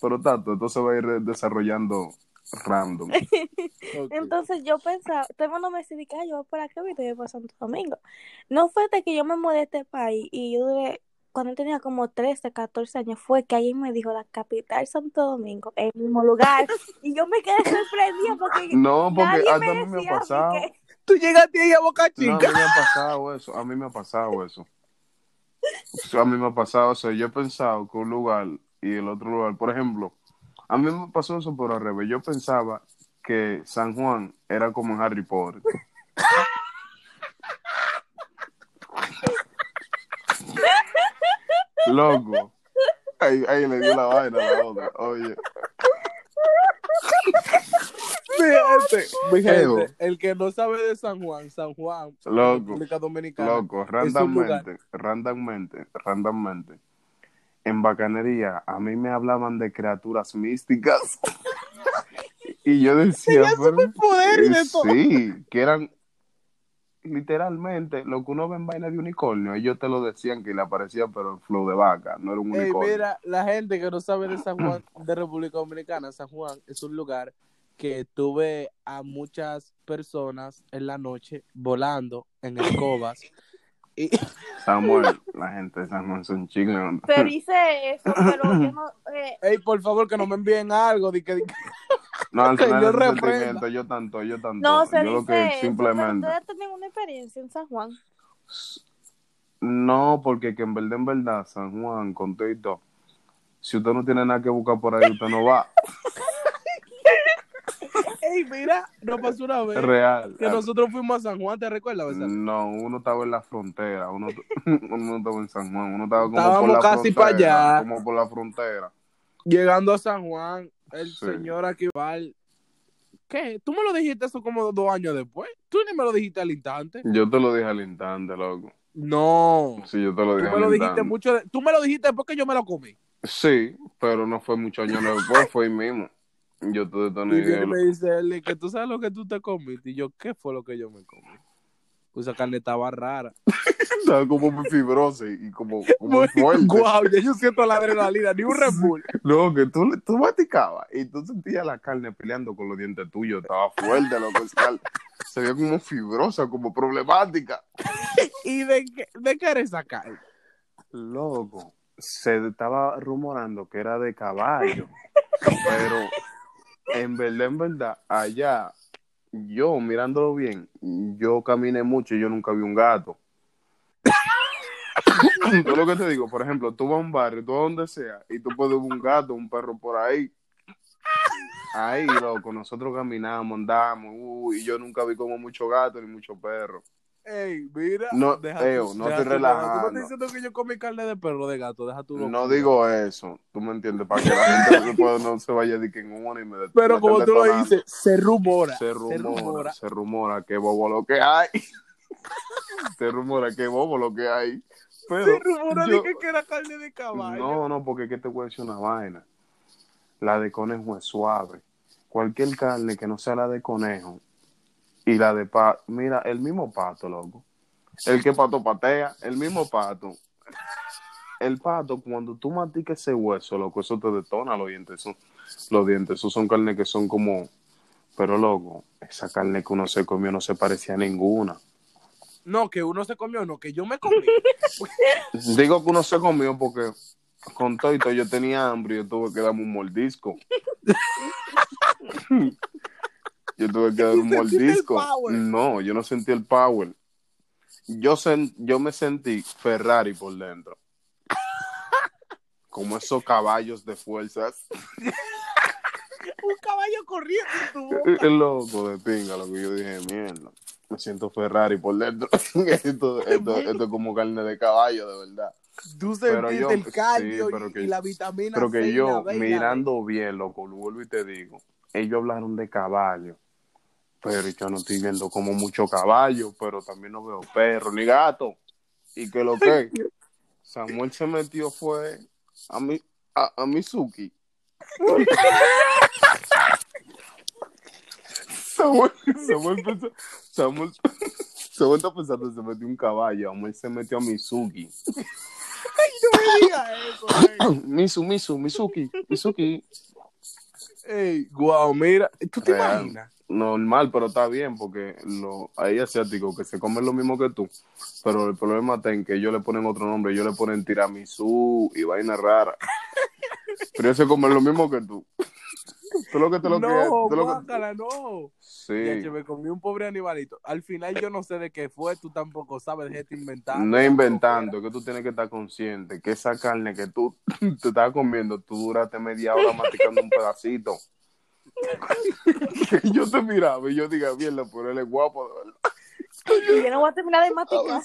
Pero tanto, entonces va a ir desarrollando random. (laughs) Entonces yo pensaba, todo el mundo me decía que "Ay, yo voy por acá y voy por Santo Domingo. No fue de que yo me mudé a este país y yo duré, cuando tenía como 13, 14 años, fue que alguien me dijo la capital Santo Domingo, el mismo lugar. (laughs) Y yo me quedé sorprendida porque No, porque nadie hasta me a mí me decía ha pasado. Tú llegaste ahí a Boca No, a mí Chica. me ha pasado eso. A mí me ha pasado eso. A mí me ha pasado eso. Yo he pensado que un lugar y el otro lugar, por ejemplo, a mí me pasó eso por al revés. Yo pensaba que San Juan era como en Harry Potter. Loco. Ahí, ahí le dio la vaina a la otra. Oye, Gente, el que no sabe de San Juan, San Juan, Loco, República Dominicana. loco, randommente, randommente, randommente. En bacanería, a mí me hablaban de criaturas místicas. (laughs) y yo decía, pero, Poder y de todo. sí, que eran literalmente lo que uno ve en vaina de unicornio. Ellos te lo decían que le aparecía, pero en flow de vaca, no era un Ey, unicornio. mira, la gente que no sabe de San Juan, de República Dominicana, San Juan es un lugar que tuve a muchas personas en la noche volando en escobas. (laughs) Y Samuel, la gente de San Juan son chingos. Pero hice eso, pero (laughs) yo no... Eh, Ey, por favor, que no me envíen algo. De que, de que- No, al (laughs) final yo sentimiento, yo tanto, yo tanto. no se yo lo dice que eso, simplemente. pero ustedes tienen una experiencia en San Juan. No, porque que en verdad, en verdad, San Juan, con todo y todo, si usted no tiene nada que buscar por ahí, usted no va. Ey, mira, nos pasó una vez Real. que nosotros fuimos a San Juan, ¿te recuerdas? No, uno estaba en la frontera, uno, (laughs) uno no estaba en San Juan, uno estaba como por Estábamos la casi frontera, pa' allá. como por la frontera. Llegando a San Juan, el Sí. señor aquí va. ¿Qué? ¿Tú me lo dijiste eso como dos años después? ¿Tú ni me lo dijiste al instante? Yo te lo dije al instante, loco. No. Sí, yo te lo Tú dije me al lo dijiste mucho. de- Tú me lo dijiste después que yo me lo comí. Sí, pero no fue muchos años después, fue ahí mismo. Yo te detoné. y me dice él que tú sabes lo que tú te comiste. Y yo, ¿qué fue lo que yo me comí? Pues esa carne estaba rara. (laughs) Estaba como muy fibrosa y como, (laughs) como muy fuerte. Guau, ya yo siento la adrenalina, ni un (laughs) Red Bull. No, que tú, tú masticabas y tú sentías la carne peleando con los dientes tuyos. Estaba fuerte, loco. Se veía como fibrosa, como problemática. ¿Y de qué, de qué era esa carne? Loco, se estaba rumorando que era de caballo, pero en verdad, en verdad, allá, yo mirándolo bien, yo caminé mucho y yo nunca vi un gato. Yo lo que te digo, por ejemplo, tú vas a un barrio, tú vas donde sea, y tú puedes ver un gato, un perro por ahí. Ahí, loco, nosotros caminamos, andamos, uh, y yo nunca vi como mucho gato ni mucho perro. Ey, mira. No, deja Eo, tu- no deja estoy tu- Tú relajando. me estás diciendo que yo comí carne de perro de gato, deja tu No digo eso, tú me entiendes, para que la gente después no se vaya de que en una y me Pero me como tú lo dices, se rumora. se rumora, se rumora que bobo lo que hay. (laughs) se rumora que bobo lo que hay. Pero Se rumora yo- de que, que era carne de caballo. no, no, porque que te voy a decir una vaina. La de conejo es suave. Cualquier carne que no sea la de conejo y la de pato, mira, el mismo pato, loco. El que pato patea, el mismo pato. El pato, cuando tú maticas ese hueso, loco, eso te detona los dientes. Son, los dientes, esos son carnes que son como. Pero, loco, esa carne que uno se comió no se parecía a ninguna. No, que uno se comió, no, que yo me comí. (laughs) Digo que uno se comió porque con todo y todo yo tenía hambre y yo tuve que darme un mordisco. (laughs) yo tuve que (laughs) dar un ¿Tú sentiste el mordisco. No, yo no sentí el power. Yo, sen- yo me sentí Ferrari por dentro. Como esos caballos de fuerzas. (laughs) Un caballo corriendo en tu (laughs) boca. El loco de pinga, lo que yo dije, mierda. Me siento Ferrari por dentro. esto, esto, esto es como carne de caballo, de verdad. Tú Pero sentiste yo- el cardio sí, y, que- y la vitamina Pero que yo, la D. mirando bien, loco, lo vuelvo y te digo, ellos hablaron de caballo, pero yo no estoy viendo como mucho caballo, pero también no veo perro ni gato. Y que lo que Samuel se metió fue a mi, a, a Mizuki. Samuel, Samuel, pensó- Samuel, Samuel está pensando se metió un caballo, Samuel se metió a Mizuki. No me digas eso, ey. Misu, Misu, Mizuki, Mizuki. Ey, guau, mira, ¿tú te Real. imaginas? normal, pero está bien porque lo, hay asiáticos que se comen lo mismo que tú, pero el problema está en que ellos le ponen otro nombre, ellos le ponen tiramisú y vaina rara. (laughs) Pero ellos se comen lo mismo que tú. Tú lo que te lo que no, tú lo que- guácala, no. Sí. Me comí un pobre animalito. Al final yo no sé de qué fue, tú tampoco sabes, déjate inventar. No es inventando, es que tú tienes que estar consciente que esa carne que tú (laughs) te estás comiendo, tú duraste media hora masticando un pedacito. Y (laughs) yo te miraba y yo diga, mierda, pero él es guapo, de verdad. Y yo no voy a terminar de masticar.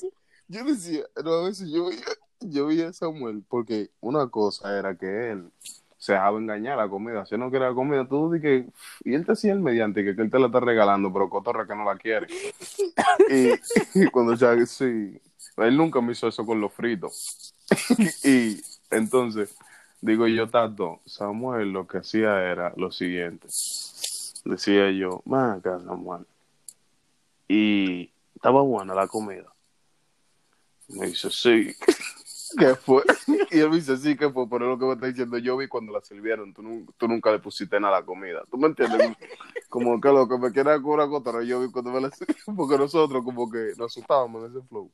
Yo decía, no, a veces yo veía, yo veía a Samuel, porque una cosa era que él se dejaba engañar la comida. Si no quería la comida, tú di que. Y él te hacía el mediante, que, que él te la está regalando, pero cotorra que no la quiere. (laughs) Y, y cuando ya, sí, él nunca me hizo eso con los fritos. (laughs) y entonces, digo yo, Tato, Samuel lo que hacía era lo siguiente. Decía yo, ven acá, Samuel. Y estaba buena la comida. Me dice, sí. ¿Qué fue? (laughs) Y él me dice, sí, ¿qué fue? Pero es lo que me está diciendo, yo vi cuando la sirvieron, tú, nu- tú nunca le pusiste nada a la comida. ¿Tú me entiendes? Como que lo que me quiera una cotorra, yo vi cuando me la sirvieron, porque nosotros como que nos asustábamos en ese flow.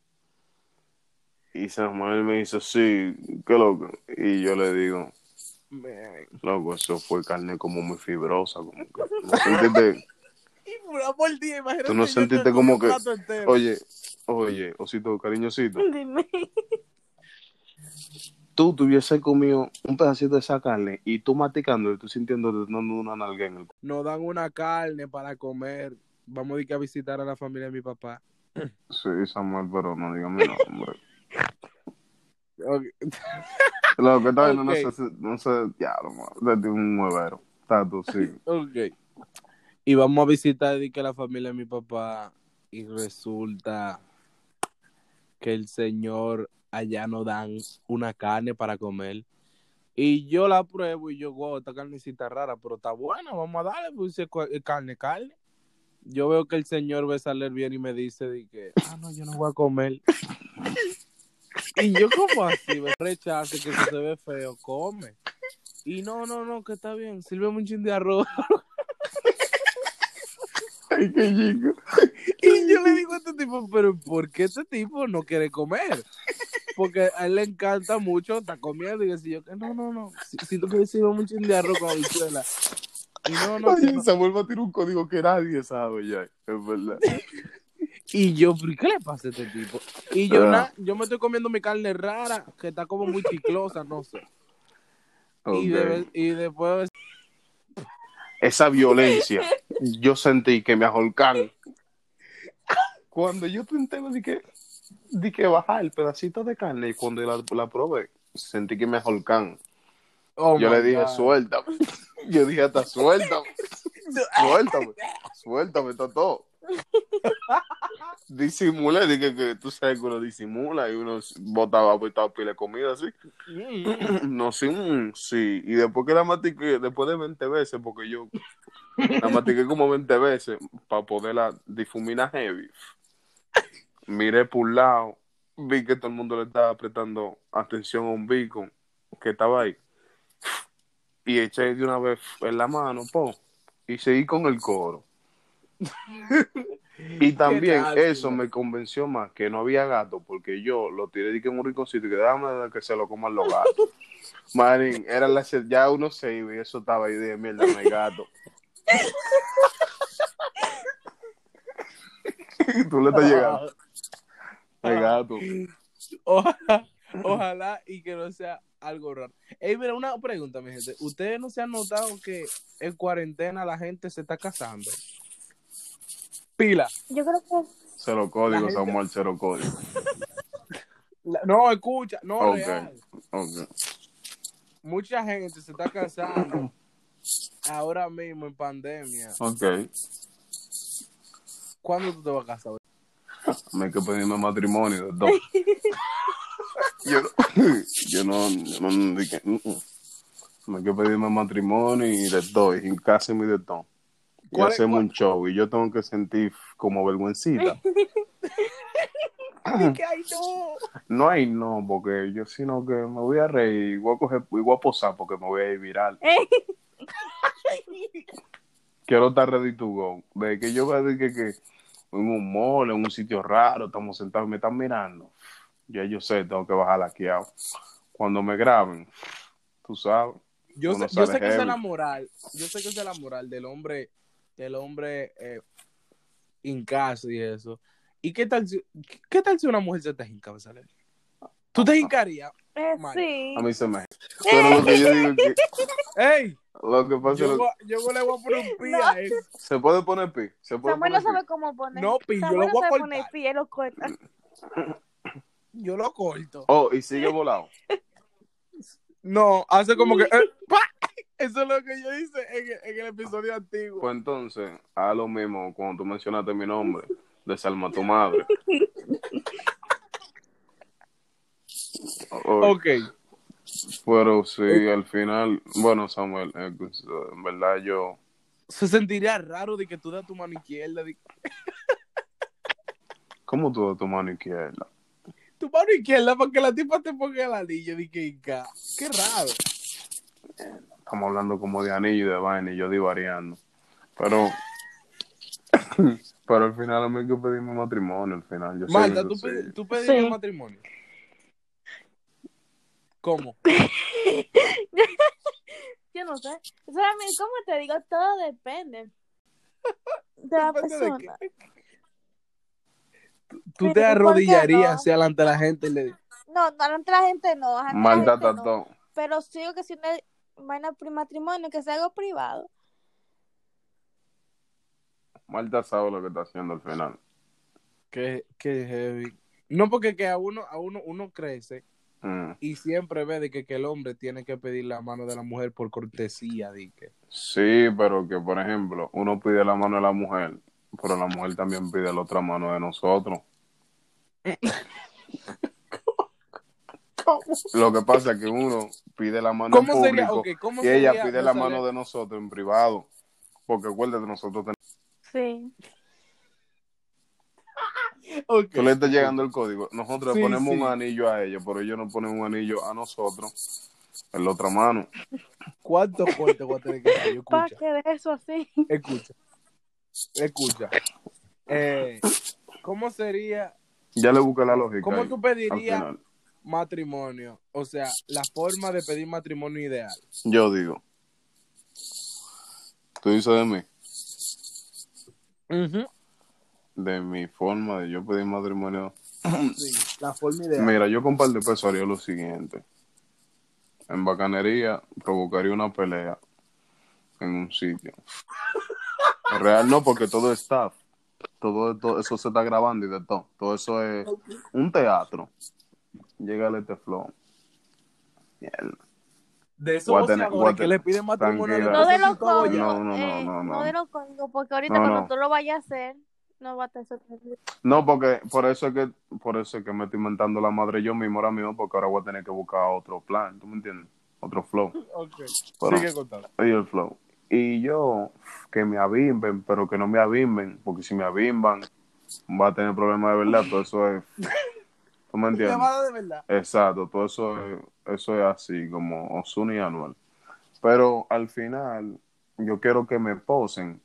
Y Samuel me dice, sí, qué loco. Y yo le digo, Man. loco, eso fue carne como muy fibrosa, como que no sentiste, (laughs) Y por día, imagínate. Tú no sentiste como que- entero. oye, oye, osito, cariñosito. Dime. Tú tuviese comido un pedacito de esa carne y tú masticando y tú sintiendo dando una nalga en el Nos dan una carne para comer. Vamos a ir a visitar a la familia de mi papá. Sí, Samuel, pero no diga mi (laughs) nombre. Lo que está viendo, Ok. no sé, no sé, ya, lo desde un muevero. Está tú, sí. Ok. Y vamos a visitar di que la familia de mi papá y resulta que el señor allá nos dan una carne para comer. Y yo la pruebo y yo, wow, esta carnecita rara, pero está buena, vamos a darle, pues dice, "Cu- eh, carne, carne. yo veo que el señor ve salir bien y me dice de que, ah, no, yo no voy a comer. y yo como así, me rechazo que se ve feo, come. Y no, no, no, que está bien, sírveme un chin de arroz. Ay, qué chico. Y yo le digo a este tipo, pero ¿por qué este tipo no quiere comer? Porque a él le encanta mucho, está comiendo y dice yo que no, no, no, si, si tú quieres sirve un chin de arroz con habichuela. Y no, no, que Oye, no. Samuel va a tirar un código que nadie sabe ya. Es verdad. (laughs) Y yo, ¿pero qué le pasa a este tipo? Y yo, Ah. na- yo me estoy comiendo mi carne rara, que está como muy chiclosa, no sé. Y, Ok. de- y después, Esa violencia, yo sentí que me ahorcaron. (laughs) Cuando yo intenté de que, de que bajar el pedacito de carne y cuando la, la probé, sentí que me ahorcaron. oh yo le dije, God. suéltame. (laughs) Yo dije, hasta suéltame. (laughs) Suéltame. Suéltame, está todo. Disimulé, dije que tú sabes que uno disimula y uno botaba, botaba pila de comida así. Mm, No, sí, mm, sí. Y después que la matiqué, después de 20 veces, porque yo la matiqué como 20 veces para poderla difuminar heavy. Miré por un lado, vi que todo el mundo le estaba prestando atención a un beacon que estaba ahí. Y eché de una vez en la mano, po, y seguí con el coro. (laughs) Y también eso me convenció más que no había gato, porque yo lo tiré de que en un rinconcito y que déjame que se lo coman los gatos. (laughs) Marín, era la ya uno se iba y eso estaba ahí de mierda, no hay gato. (laughs) Tú le estás llegando, hay gato. (laughs) Ojalá, ojalá y que no sea algo raro. Ey, mira, una pregunta, mi gente. ¿Ustedes no se han notado que en cuarentena la gente se está casando? Pila. Yo creo que Cero código, gente- Samuel, cero código. La- no, escucha, no, Ok. real. Ok. Mucha gente se está casando ahora mismo en pandemia. Ok. ¿Cuándo tú te vas a casar? Me que pedirme matrimonio de dos. (laughs) yo, no- (laughs) yo no, yo no dije, mm, mm. me hay que pedirme matrimonio y de dos, y casa y de todo. Y ¿Cuál es- hacemos cuál- un show y yo tengo que sentir como vergüencita. (laughs) ¿Qué hay no? No hay no, porque yo sino que me voy a reír y voy a coger y voy a posar porque me voy a ir viral. Quiero estar ready to go. De que yo vea de que, que en un mall, en un sitio raro, estamos sentados y me están mirando. Ya yo sé, tengo que bajar laqueado. Cuando me graben, tú sabes. Yo sé, yo sé que esa es la moral. Yo sé que esa es la moral del hombre, del hombre eh, en casa y eso. ¿Y qué tal si, qué tal si una mujer se te hinca, Besalel? ¿Tú te hincarías? eh, sí. A mí se me. (laughs) Pero lo que yo digo es que ¡Ey! Lo que pasa Yo, yo le voy a poner un pi No. a eso. se puede poner pi. Se puede Samuel no poner pi. sabe cómo poner. No, pi, yo lo no voy a sabe cortar. poner pi, él lo corta. (laughs) Yo lo corto. Oh, y sigue volado. (laughs) No, hace como que. (laughs) eh. Eso es lo que yo hice en, el- en el episodio antiguo. Pues entonces, haz lo mismo cuando tú mencionaste mi nombre. Desalma tu madre. Oh, Ok. Pero sí, al final, bueno, Samuel, eh, pues, en verdad yo, Se sentiría raro de que tú das tu mano izquierda. de- ¿cómo tú de tu mano izquierda? tu mano izquierda para que la tipa te ponga el anillo. "Ca". Qué raro. Estamos hablando como de anillo y de vaina y yo divariando. Pero, (coughs) pero al final a mí que pedirme matrimonio, al final. Yo sé Marta, que ¿tú, sí. pedi- tú pedirías Sí. matrimonio? ¿Cómo? (laughs) Yo no sé. Solamente, ¿cómo te digo? Todo depende de la de persona. ¿Tú te ¿por qué arrodillarías no? delante de la gente y le No, no, ante la gente no. Malta no. Pero sí que si una vaina matrimonio, que sea algo privado. Malta sabe lo que está haciendo al final. Qué, qué heavy. No, porque que a uno, a uno, uno crece Mm. y siempre ve de que, que el hombre tiene que pedir la mano de la mujer por cortesía, di que. Sí, pero que por ejemplo, uno pide la mano de la mujer, pero la mujer también pide la otra mano de nosotros. Lo que pasa es que uno pide la mano en ¿Cómo sería? público ¿cómo y ella sería pide la mano de nosotros en privado. Porque acuérdate, nosotros tenemos... Sí. Ok. Tú le estás llegando el código. Nosotros Sí, le ponemos sí. un anillo a ellos, pero ellos nos ponen un anillo a nosotros en la otra mano. ¿Cuántos cortes voy a tener que hacer? Yo, ¿Para Escucha, qué de eso así? escucha. Escucha. Eh, ¿Cómo sería, Ya le busqué la lógica. cómo ahí, tú pedirías matrimonio? O sea, la forma de pedir matrimonio ideal. Yo digo. Tú dices de mí. De mi forma de yo pedir matrimonio. (clears throat) Sí, la forma ideal. Mira, yo con par de pesos haría lo siguiente. En bacanería provocaría una pelea en un sitio. (laughs) Real no, porque todo es staff. Todo, todo eso se está grabando y de todo. Todo eso es un teatro. Llega este flow. Mierda. De esos a que le piden matrimonio. No de los códigos. No, no, no, no, no. de los códigos, porque ahorita No, cuando no. tú lo vayas a hacer, no porque por eso es que por eso es que me estoy inventando la madre yo mismo ahora mismo, porque ahora voy a tener que buscar otro plan, ¿tú me entiendes? Otro flow. Ok, Bueno. sigue contando. Y el flow. Y yo, que me avimben, pero que no me avimben, porque si me avimban, va a tener problemas de verdad, todo eso es... (laughs) ¿Tú me entiendes? Llamada de verdad. Exacto, todo eso es, eso es así, como Osuna y Anuel. Pero al final, yo quiero que me posen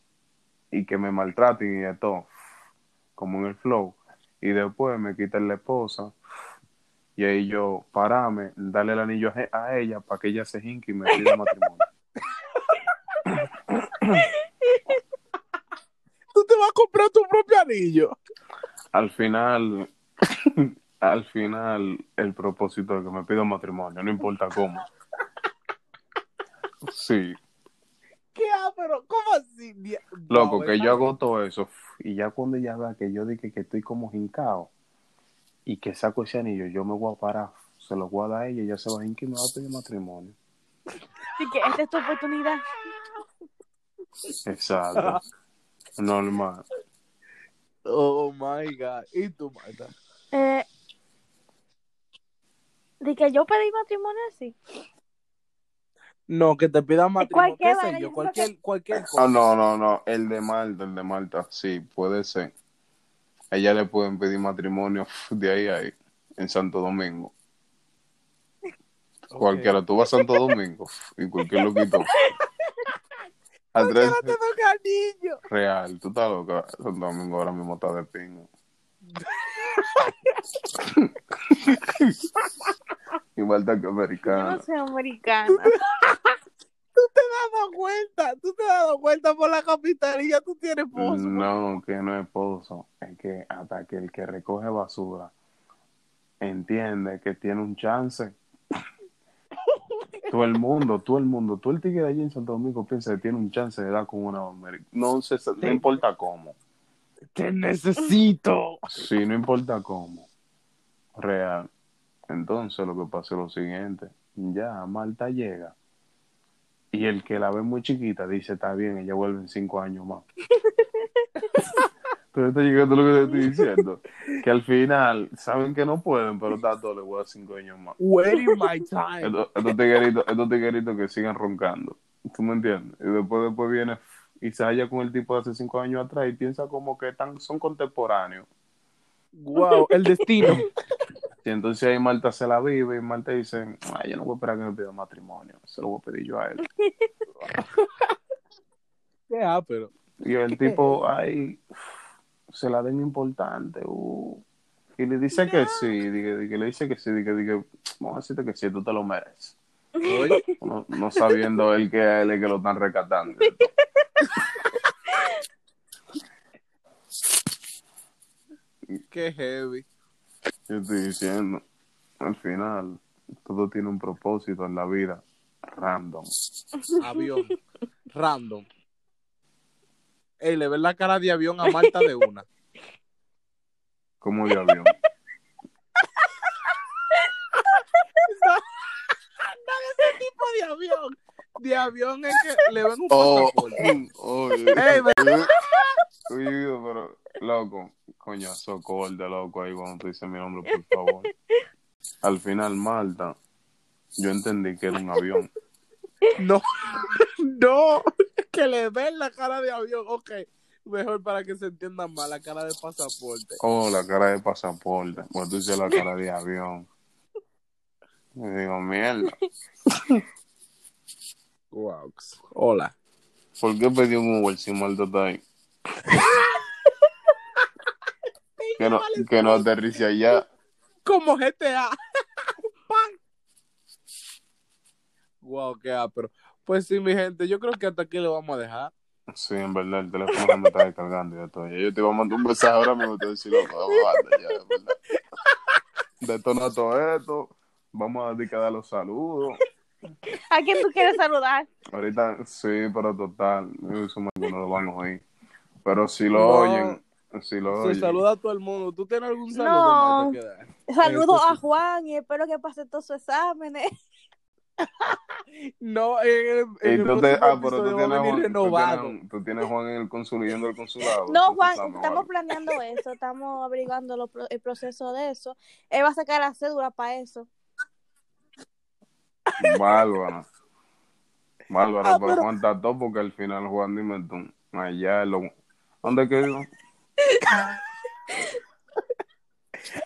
y que me maltraten y de todo, como en el flow. Y después me quiten la esposa y ahí yo parame, darle el anillo a- a ella para que ella se hinque y me pida matrimonio. (laughs) Tú te vas a comprar tu propio anillo. Al final, (laughs) al final, el propósito es que me pida matrimonio, no importa cómo. Sí, ¿Qué ah, pero ¿Cómo así? Loco, Wow, que yo hago todo eso y ya cuando ella vea que yo dije que estoy como jincado y que saco ese anillo, yo me voy a parar, se lo voy a dar a ella, ella se va a hincar y me va a pedir matrimonio. Así que esta es tu oportunidad. Exacto. Normal. Oh my God. ¿Y tú, Marta? Eh, de que yo pedí matrimonio así. No, que te pidan matrimonio. cualquier ¿Qué sé yo? Cualquier, cualquier cosa. No, no, no, el de Malta, el de Malta, sí, puede ser. Ella le pueden pedir matrimonio (laughs) de ahí a ahí, en Santo Domingo. Cualquiera, tú vas a Santo Domingo y cualquier loquito. (laughs) Andrés, Cualquiera te toca. Real, tú estás loca. Santo Domingo ahora mismo está de pingo. (laughs) Igual que Yo americana. no soy americana. (laughs) Tú te has dado cuenta. Tú te has dado cuenta por la capitanía. Tú tienes esposo. No, que no es esposo. Es que hasta que el que recoge basura entiende que tiene un chance. (laughs) todo el mundo, todo el mundo, todo el tigre allí en Santo Domingo piensa que tiene un chance de dar con una americana. No, se, no importa cómo. Te necesito. Sí, no importa cómo. Real. Entonces lo que pasa es lo siguiente. Ya, Marta llega. Y el que la ve muy chiquita dice, está bien, ella vuelve en cinco años más. (laughs) Entonces está llegando lo que te estoy diciendo. Que al final saben que no pueden, pero está todo le voy a cinco años más. Waiting my time. Estos, estos tigueritos, estos tigueritos que sigan roncando. ¿Tú me entiendes? Y después, después viene y se halla con el tipo de hace cinco años atrás y piensa como que están, son contemporáneos. Wow, el destino. (laughs) Y entonces ahí Marta se la vive y Marta dice, ay, yo no voy a esperar que me pida matrimonio, se lo voy a pedir yo a él. (laughs) Qué ah, pero. Y el tipo, ay, se la den importante. uh. Y le dice que sí, le dice que sí, dice, dice, vamos a decirte que sí, tú te lo mereces. Oye, No, no sabiendo él que a él es que lo están rescatando. (laughs) qué heavy. Yo estoy diciendo, al final, todo tiene un propósito en la vida, random. Avión. Random. Ey, le ves la cara de avión a Marta de una. Como de avión. No ese tipo de avión. De avión es que le ven un Oh, pasaporte. oh, Ey, ve- Oye, pero, loco, coño, socorro, loco, ahí cuando tú dices mi nombre, por favor. Al final, Malta, yo entendí que era un avión. No, (laughs) no, que le ven la cara de avión. Ok, Mejor para que se entienda más la cara de pasaporte. Oh, la cara de pasaporte. Pues tú dices la cara de avión. Y digo, mierda. Wow. Hola. ¿Por qué pedí un Uber si Marta está ahí? (laughs) que no, que no aterrice allá. Como GTA. Wow, (laughs) (laughs) qué ápero. Pues sí, mi gente, yo creo que hasta aquí lo vamos a dejar. Sí, en verdad, el teléfono no me está descargando y de todo. Yo te iba a mandar un mensaje ahora mismo te voy a decir, loco, bájate ya, de verdad. Detona todo esto. Vamos a dedicar a los saludos. ¿A quién tú quieres saludar? Ahorita sí, pero total, eso más que no lo van a oír. Pero si lo No. oyen, si lo oyen. saluda a todo el mundo. ¿Tú tienes algún saludo No. Que dar? Saludos Eso a sí. Juan y espero que pase todos sus exámenes. (laughs) No, en el, en Y el tú ah, pero tú tienes, Juan, tú, renovado. tienes, tú tienes Juan en el consulado, al consulado. No, Juan, estamos planeando eso, estamos averiguando lo el proceso de eso. Él va a sacar la cédula para eso. Bárbaro. Bárbaro, Ah, pero pero- Juan está todo porque al final Juan, dime tú, allá lo... ¿Dónde quedó?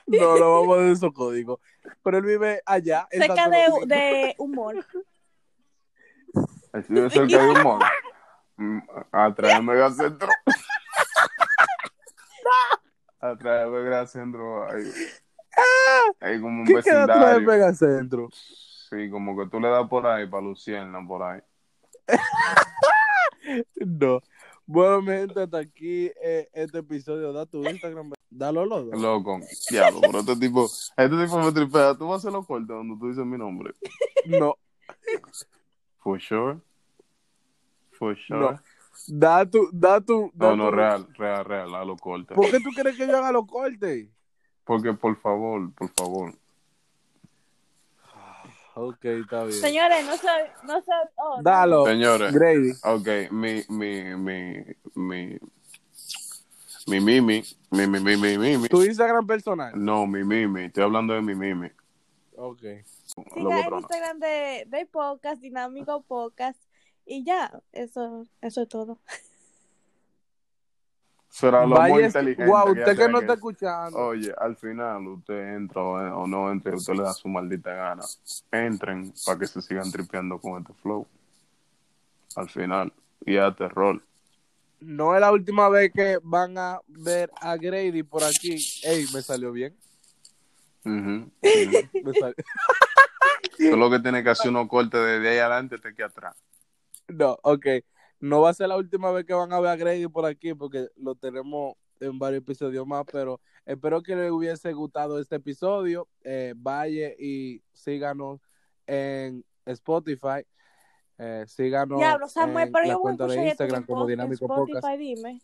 No, lo vamos a dar esos códigos. Pero él vive allá. en Cerca de, de humor. Así de cerca de. Mm, Atrás de Megacentro. Atrás de Megacentro hay, hay como un ¿Qué queda atrás del vecindario. megacentro? Sí, como que tú le das por ahí para Lucierna, por ahí. (laughs) No. Bueno, mi gente, hasta aquí eh, este episodio. Da tu Instagram. Dalo los dos. Loco, diablo, pero este tipo, este tipo me tripea. Tú vas a hacer los cortes donde tú dices mi nombre. No, For sure. For sure. no. Da tu, da tu. da No, no, tu- real, real, real, a los cortes. ¿Por qué tú quieres que yo haga los cortes? Porque, por favor, por favor. Ok, está bien. Señores, no se... No se oh. Dalo, Señores, Grady. ok, mi, mi, mi, mi, mi mimi, mi, mi, mi, mi, mimi. Tu Instagram personal. No, mi mimi, estoy hablando de mi mimi. Ok. Siga el. Instagram de, de podcast, Dinámico Podcast. Y ya, eso, eso es todo. Será lo muy inteligente. wow, usted que no está escuchando. Oye, al final usted entra o o no entre, usted le da su maldita gana. Entren para que se sigan tripeando con este flow. Al final. Y a terror. No es la última vez que van a ver a Grady por aquí. Ey, me salió bien. Ujú, (laughs) ujú. Me sal- Tú lo que tiene que hacer unos cortes desde ahí adelante hasta aquí atrás. No, ok. No va a ser la última vez que van a ver a Grady por aquí porque lo tenemos en varios episodios más, pero espero que les hubiese gustado este episodio. Eh, vaya y síganos en Spotify. Eh, síganos Diablo, Samuel, en pero la yo cuenta de Instagram como Dinámico Podcast. Dime.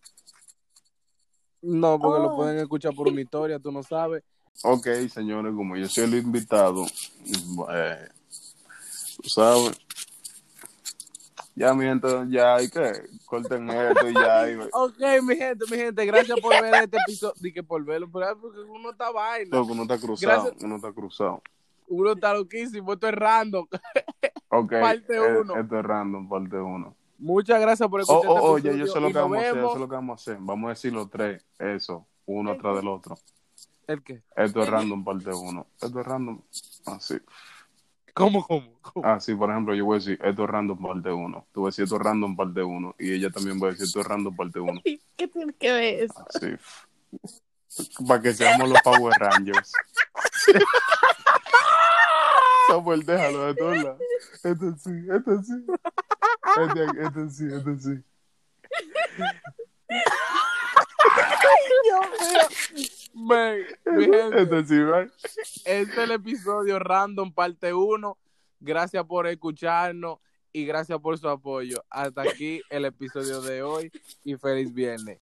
No, porque lo Oh. pueden escuchar por una historia, tú no sabes. Ok, señores, como yo soy el invitado, eh, tú sabes. Ya, mi gente, ya hay que corten esto y ya. y- Ok, mi gente, mi gente, gracias por ver este episodio. Dije por verlo, porque uno está vaina. Uno está cruzado, Gracias. uno está cruzado. Uno está loquísimo, esto es random. (laughs) Ok, Parte eh, uno. esto es random, parte uno. Muchas gracias por Oh, escuchar oh, este oye, episodio yo sé lo que vamos a hacer, eso es lo que vamos a hacer. Vamos a decir los tres, eso, uno atrás del otro. ¿El qué? Esto es random, parte uno. Esto es random, así. ¿Cómo, cómo? cómo? Ah, sí, por ejemplo, yo voy a decir, esto es random, parte uno. Tú vas a decir, esto es random, parte uno. Y ella también va a decir, esto es random, parte uno. (laughs) ¿Qué tiene que ver eso? Así. (laughs) Para que seamos los Power Rangers. (laughs) Samuel, déjalo de todos lados. Esto sí, esto sí. Este, esto sí, esto sí. Dios mío. Man, mi gente, Esto sí, right? este es el episodio random parte 1. Gracias por escucharnos y gracias por su apoyo. Hasta aquí el episodio de hoy y feliz viernes.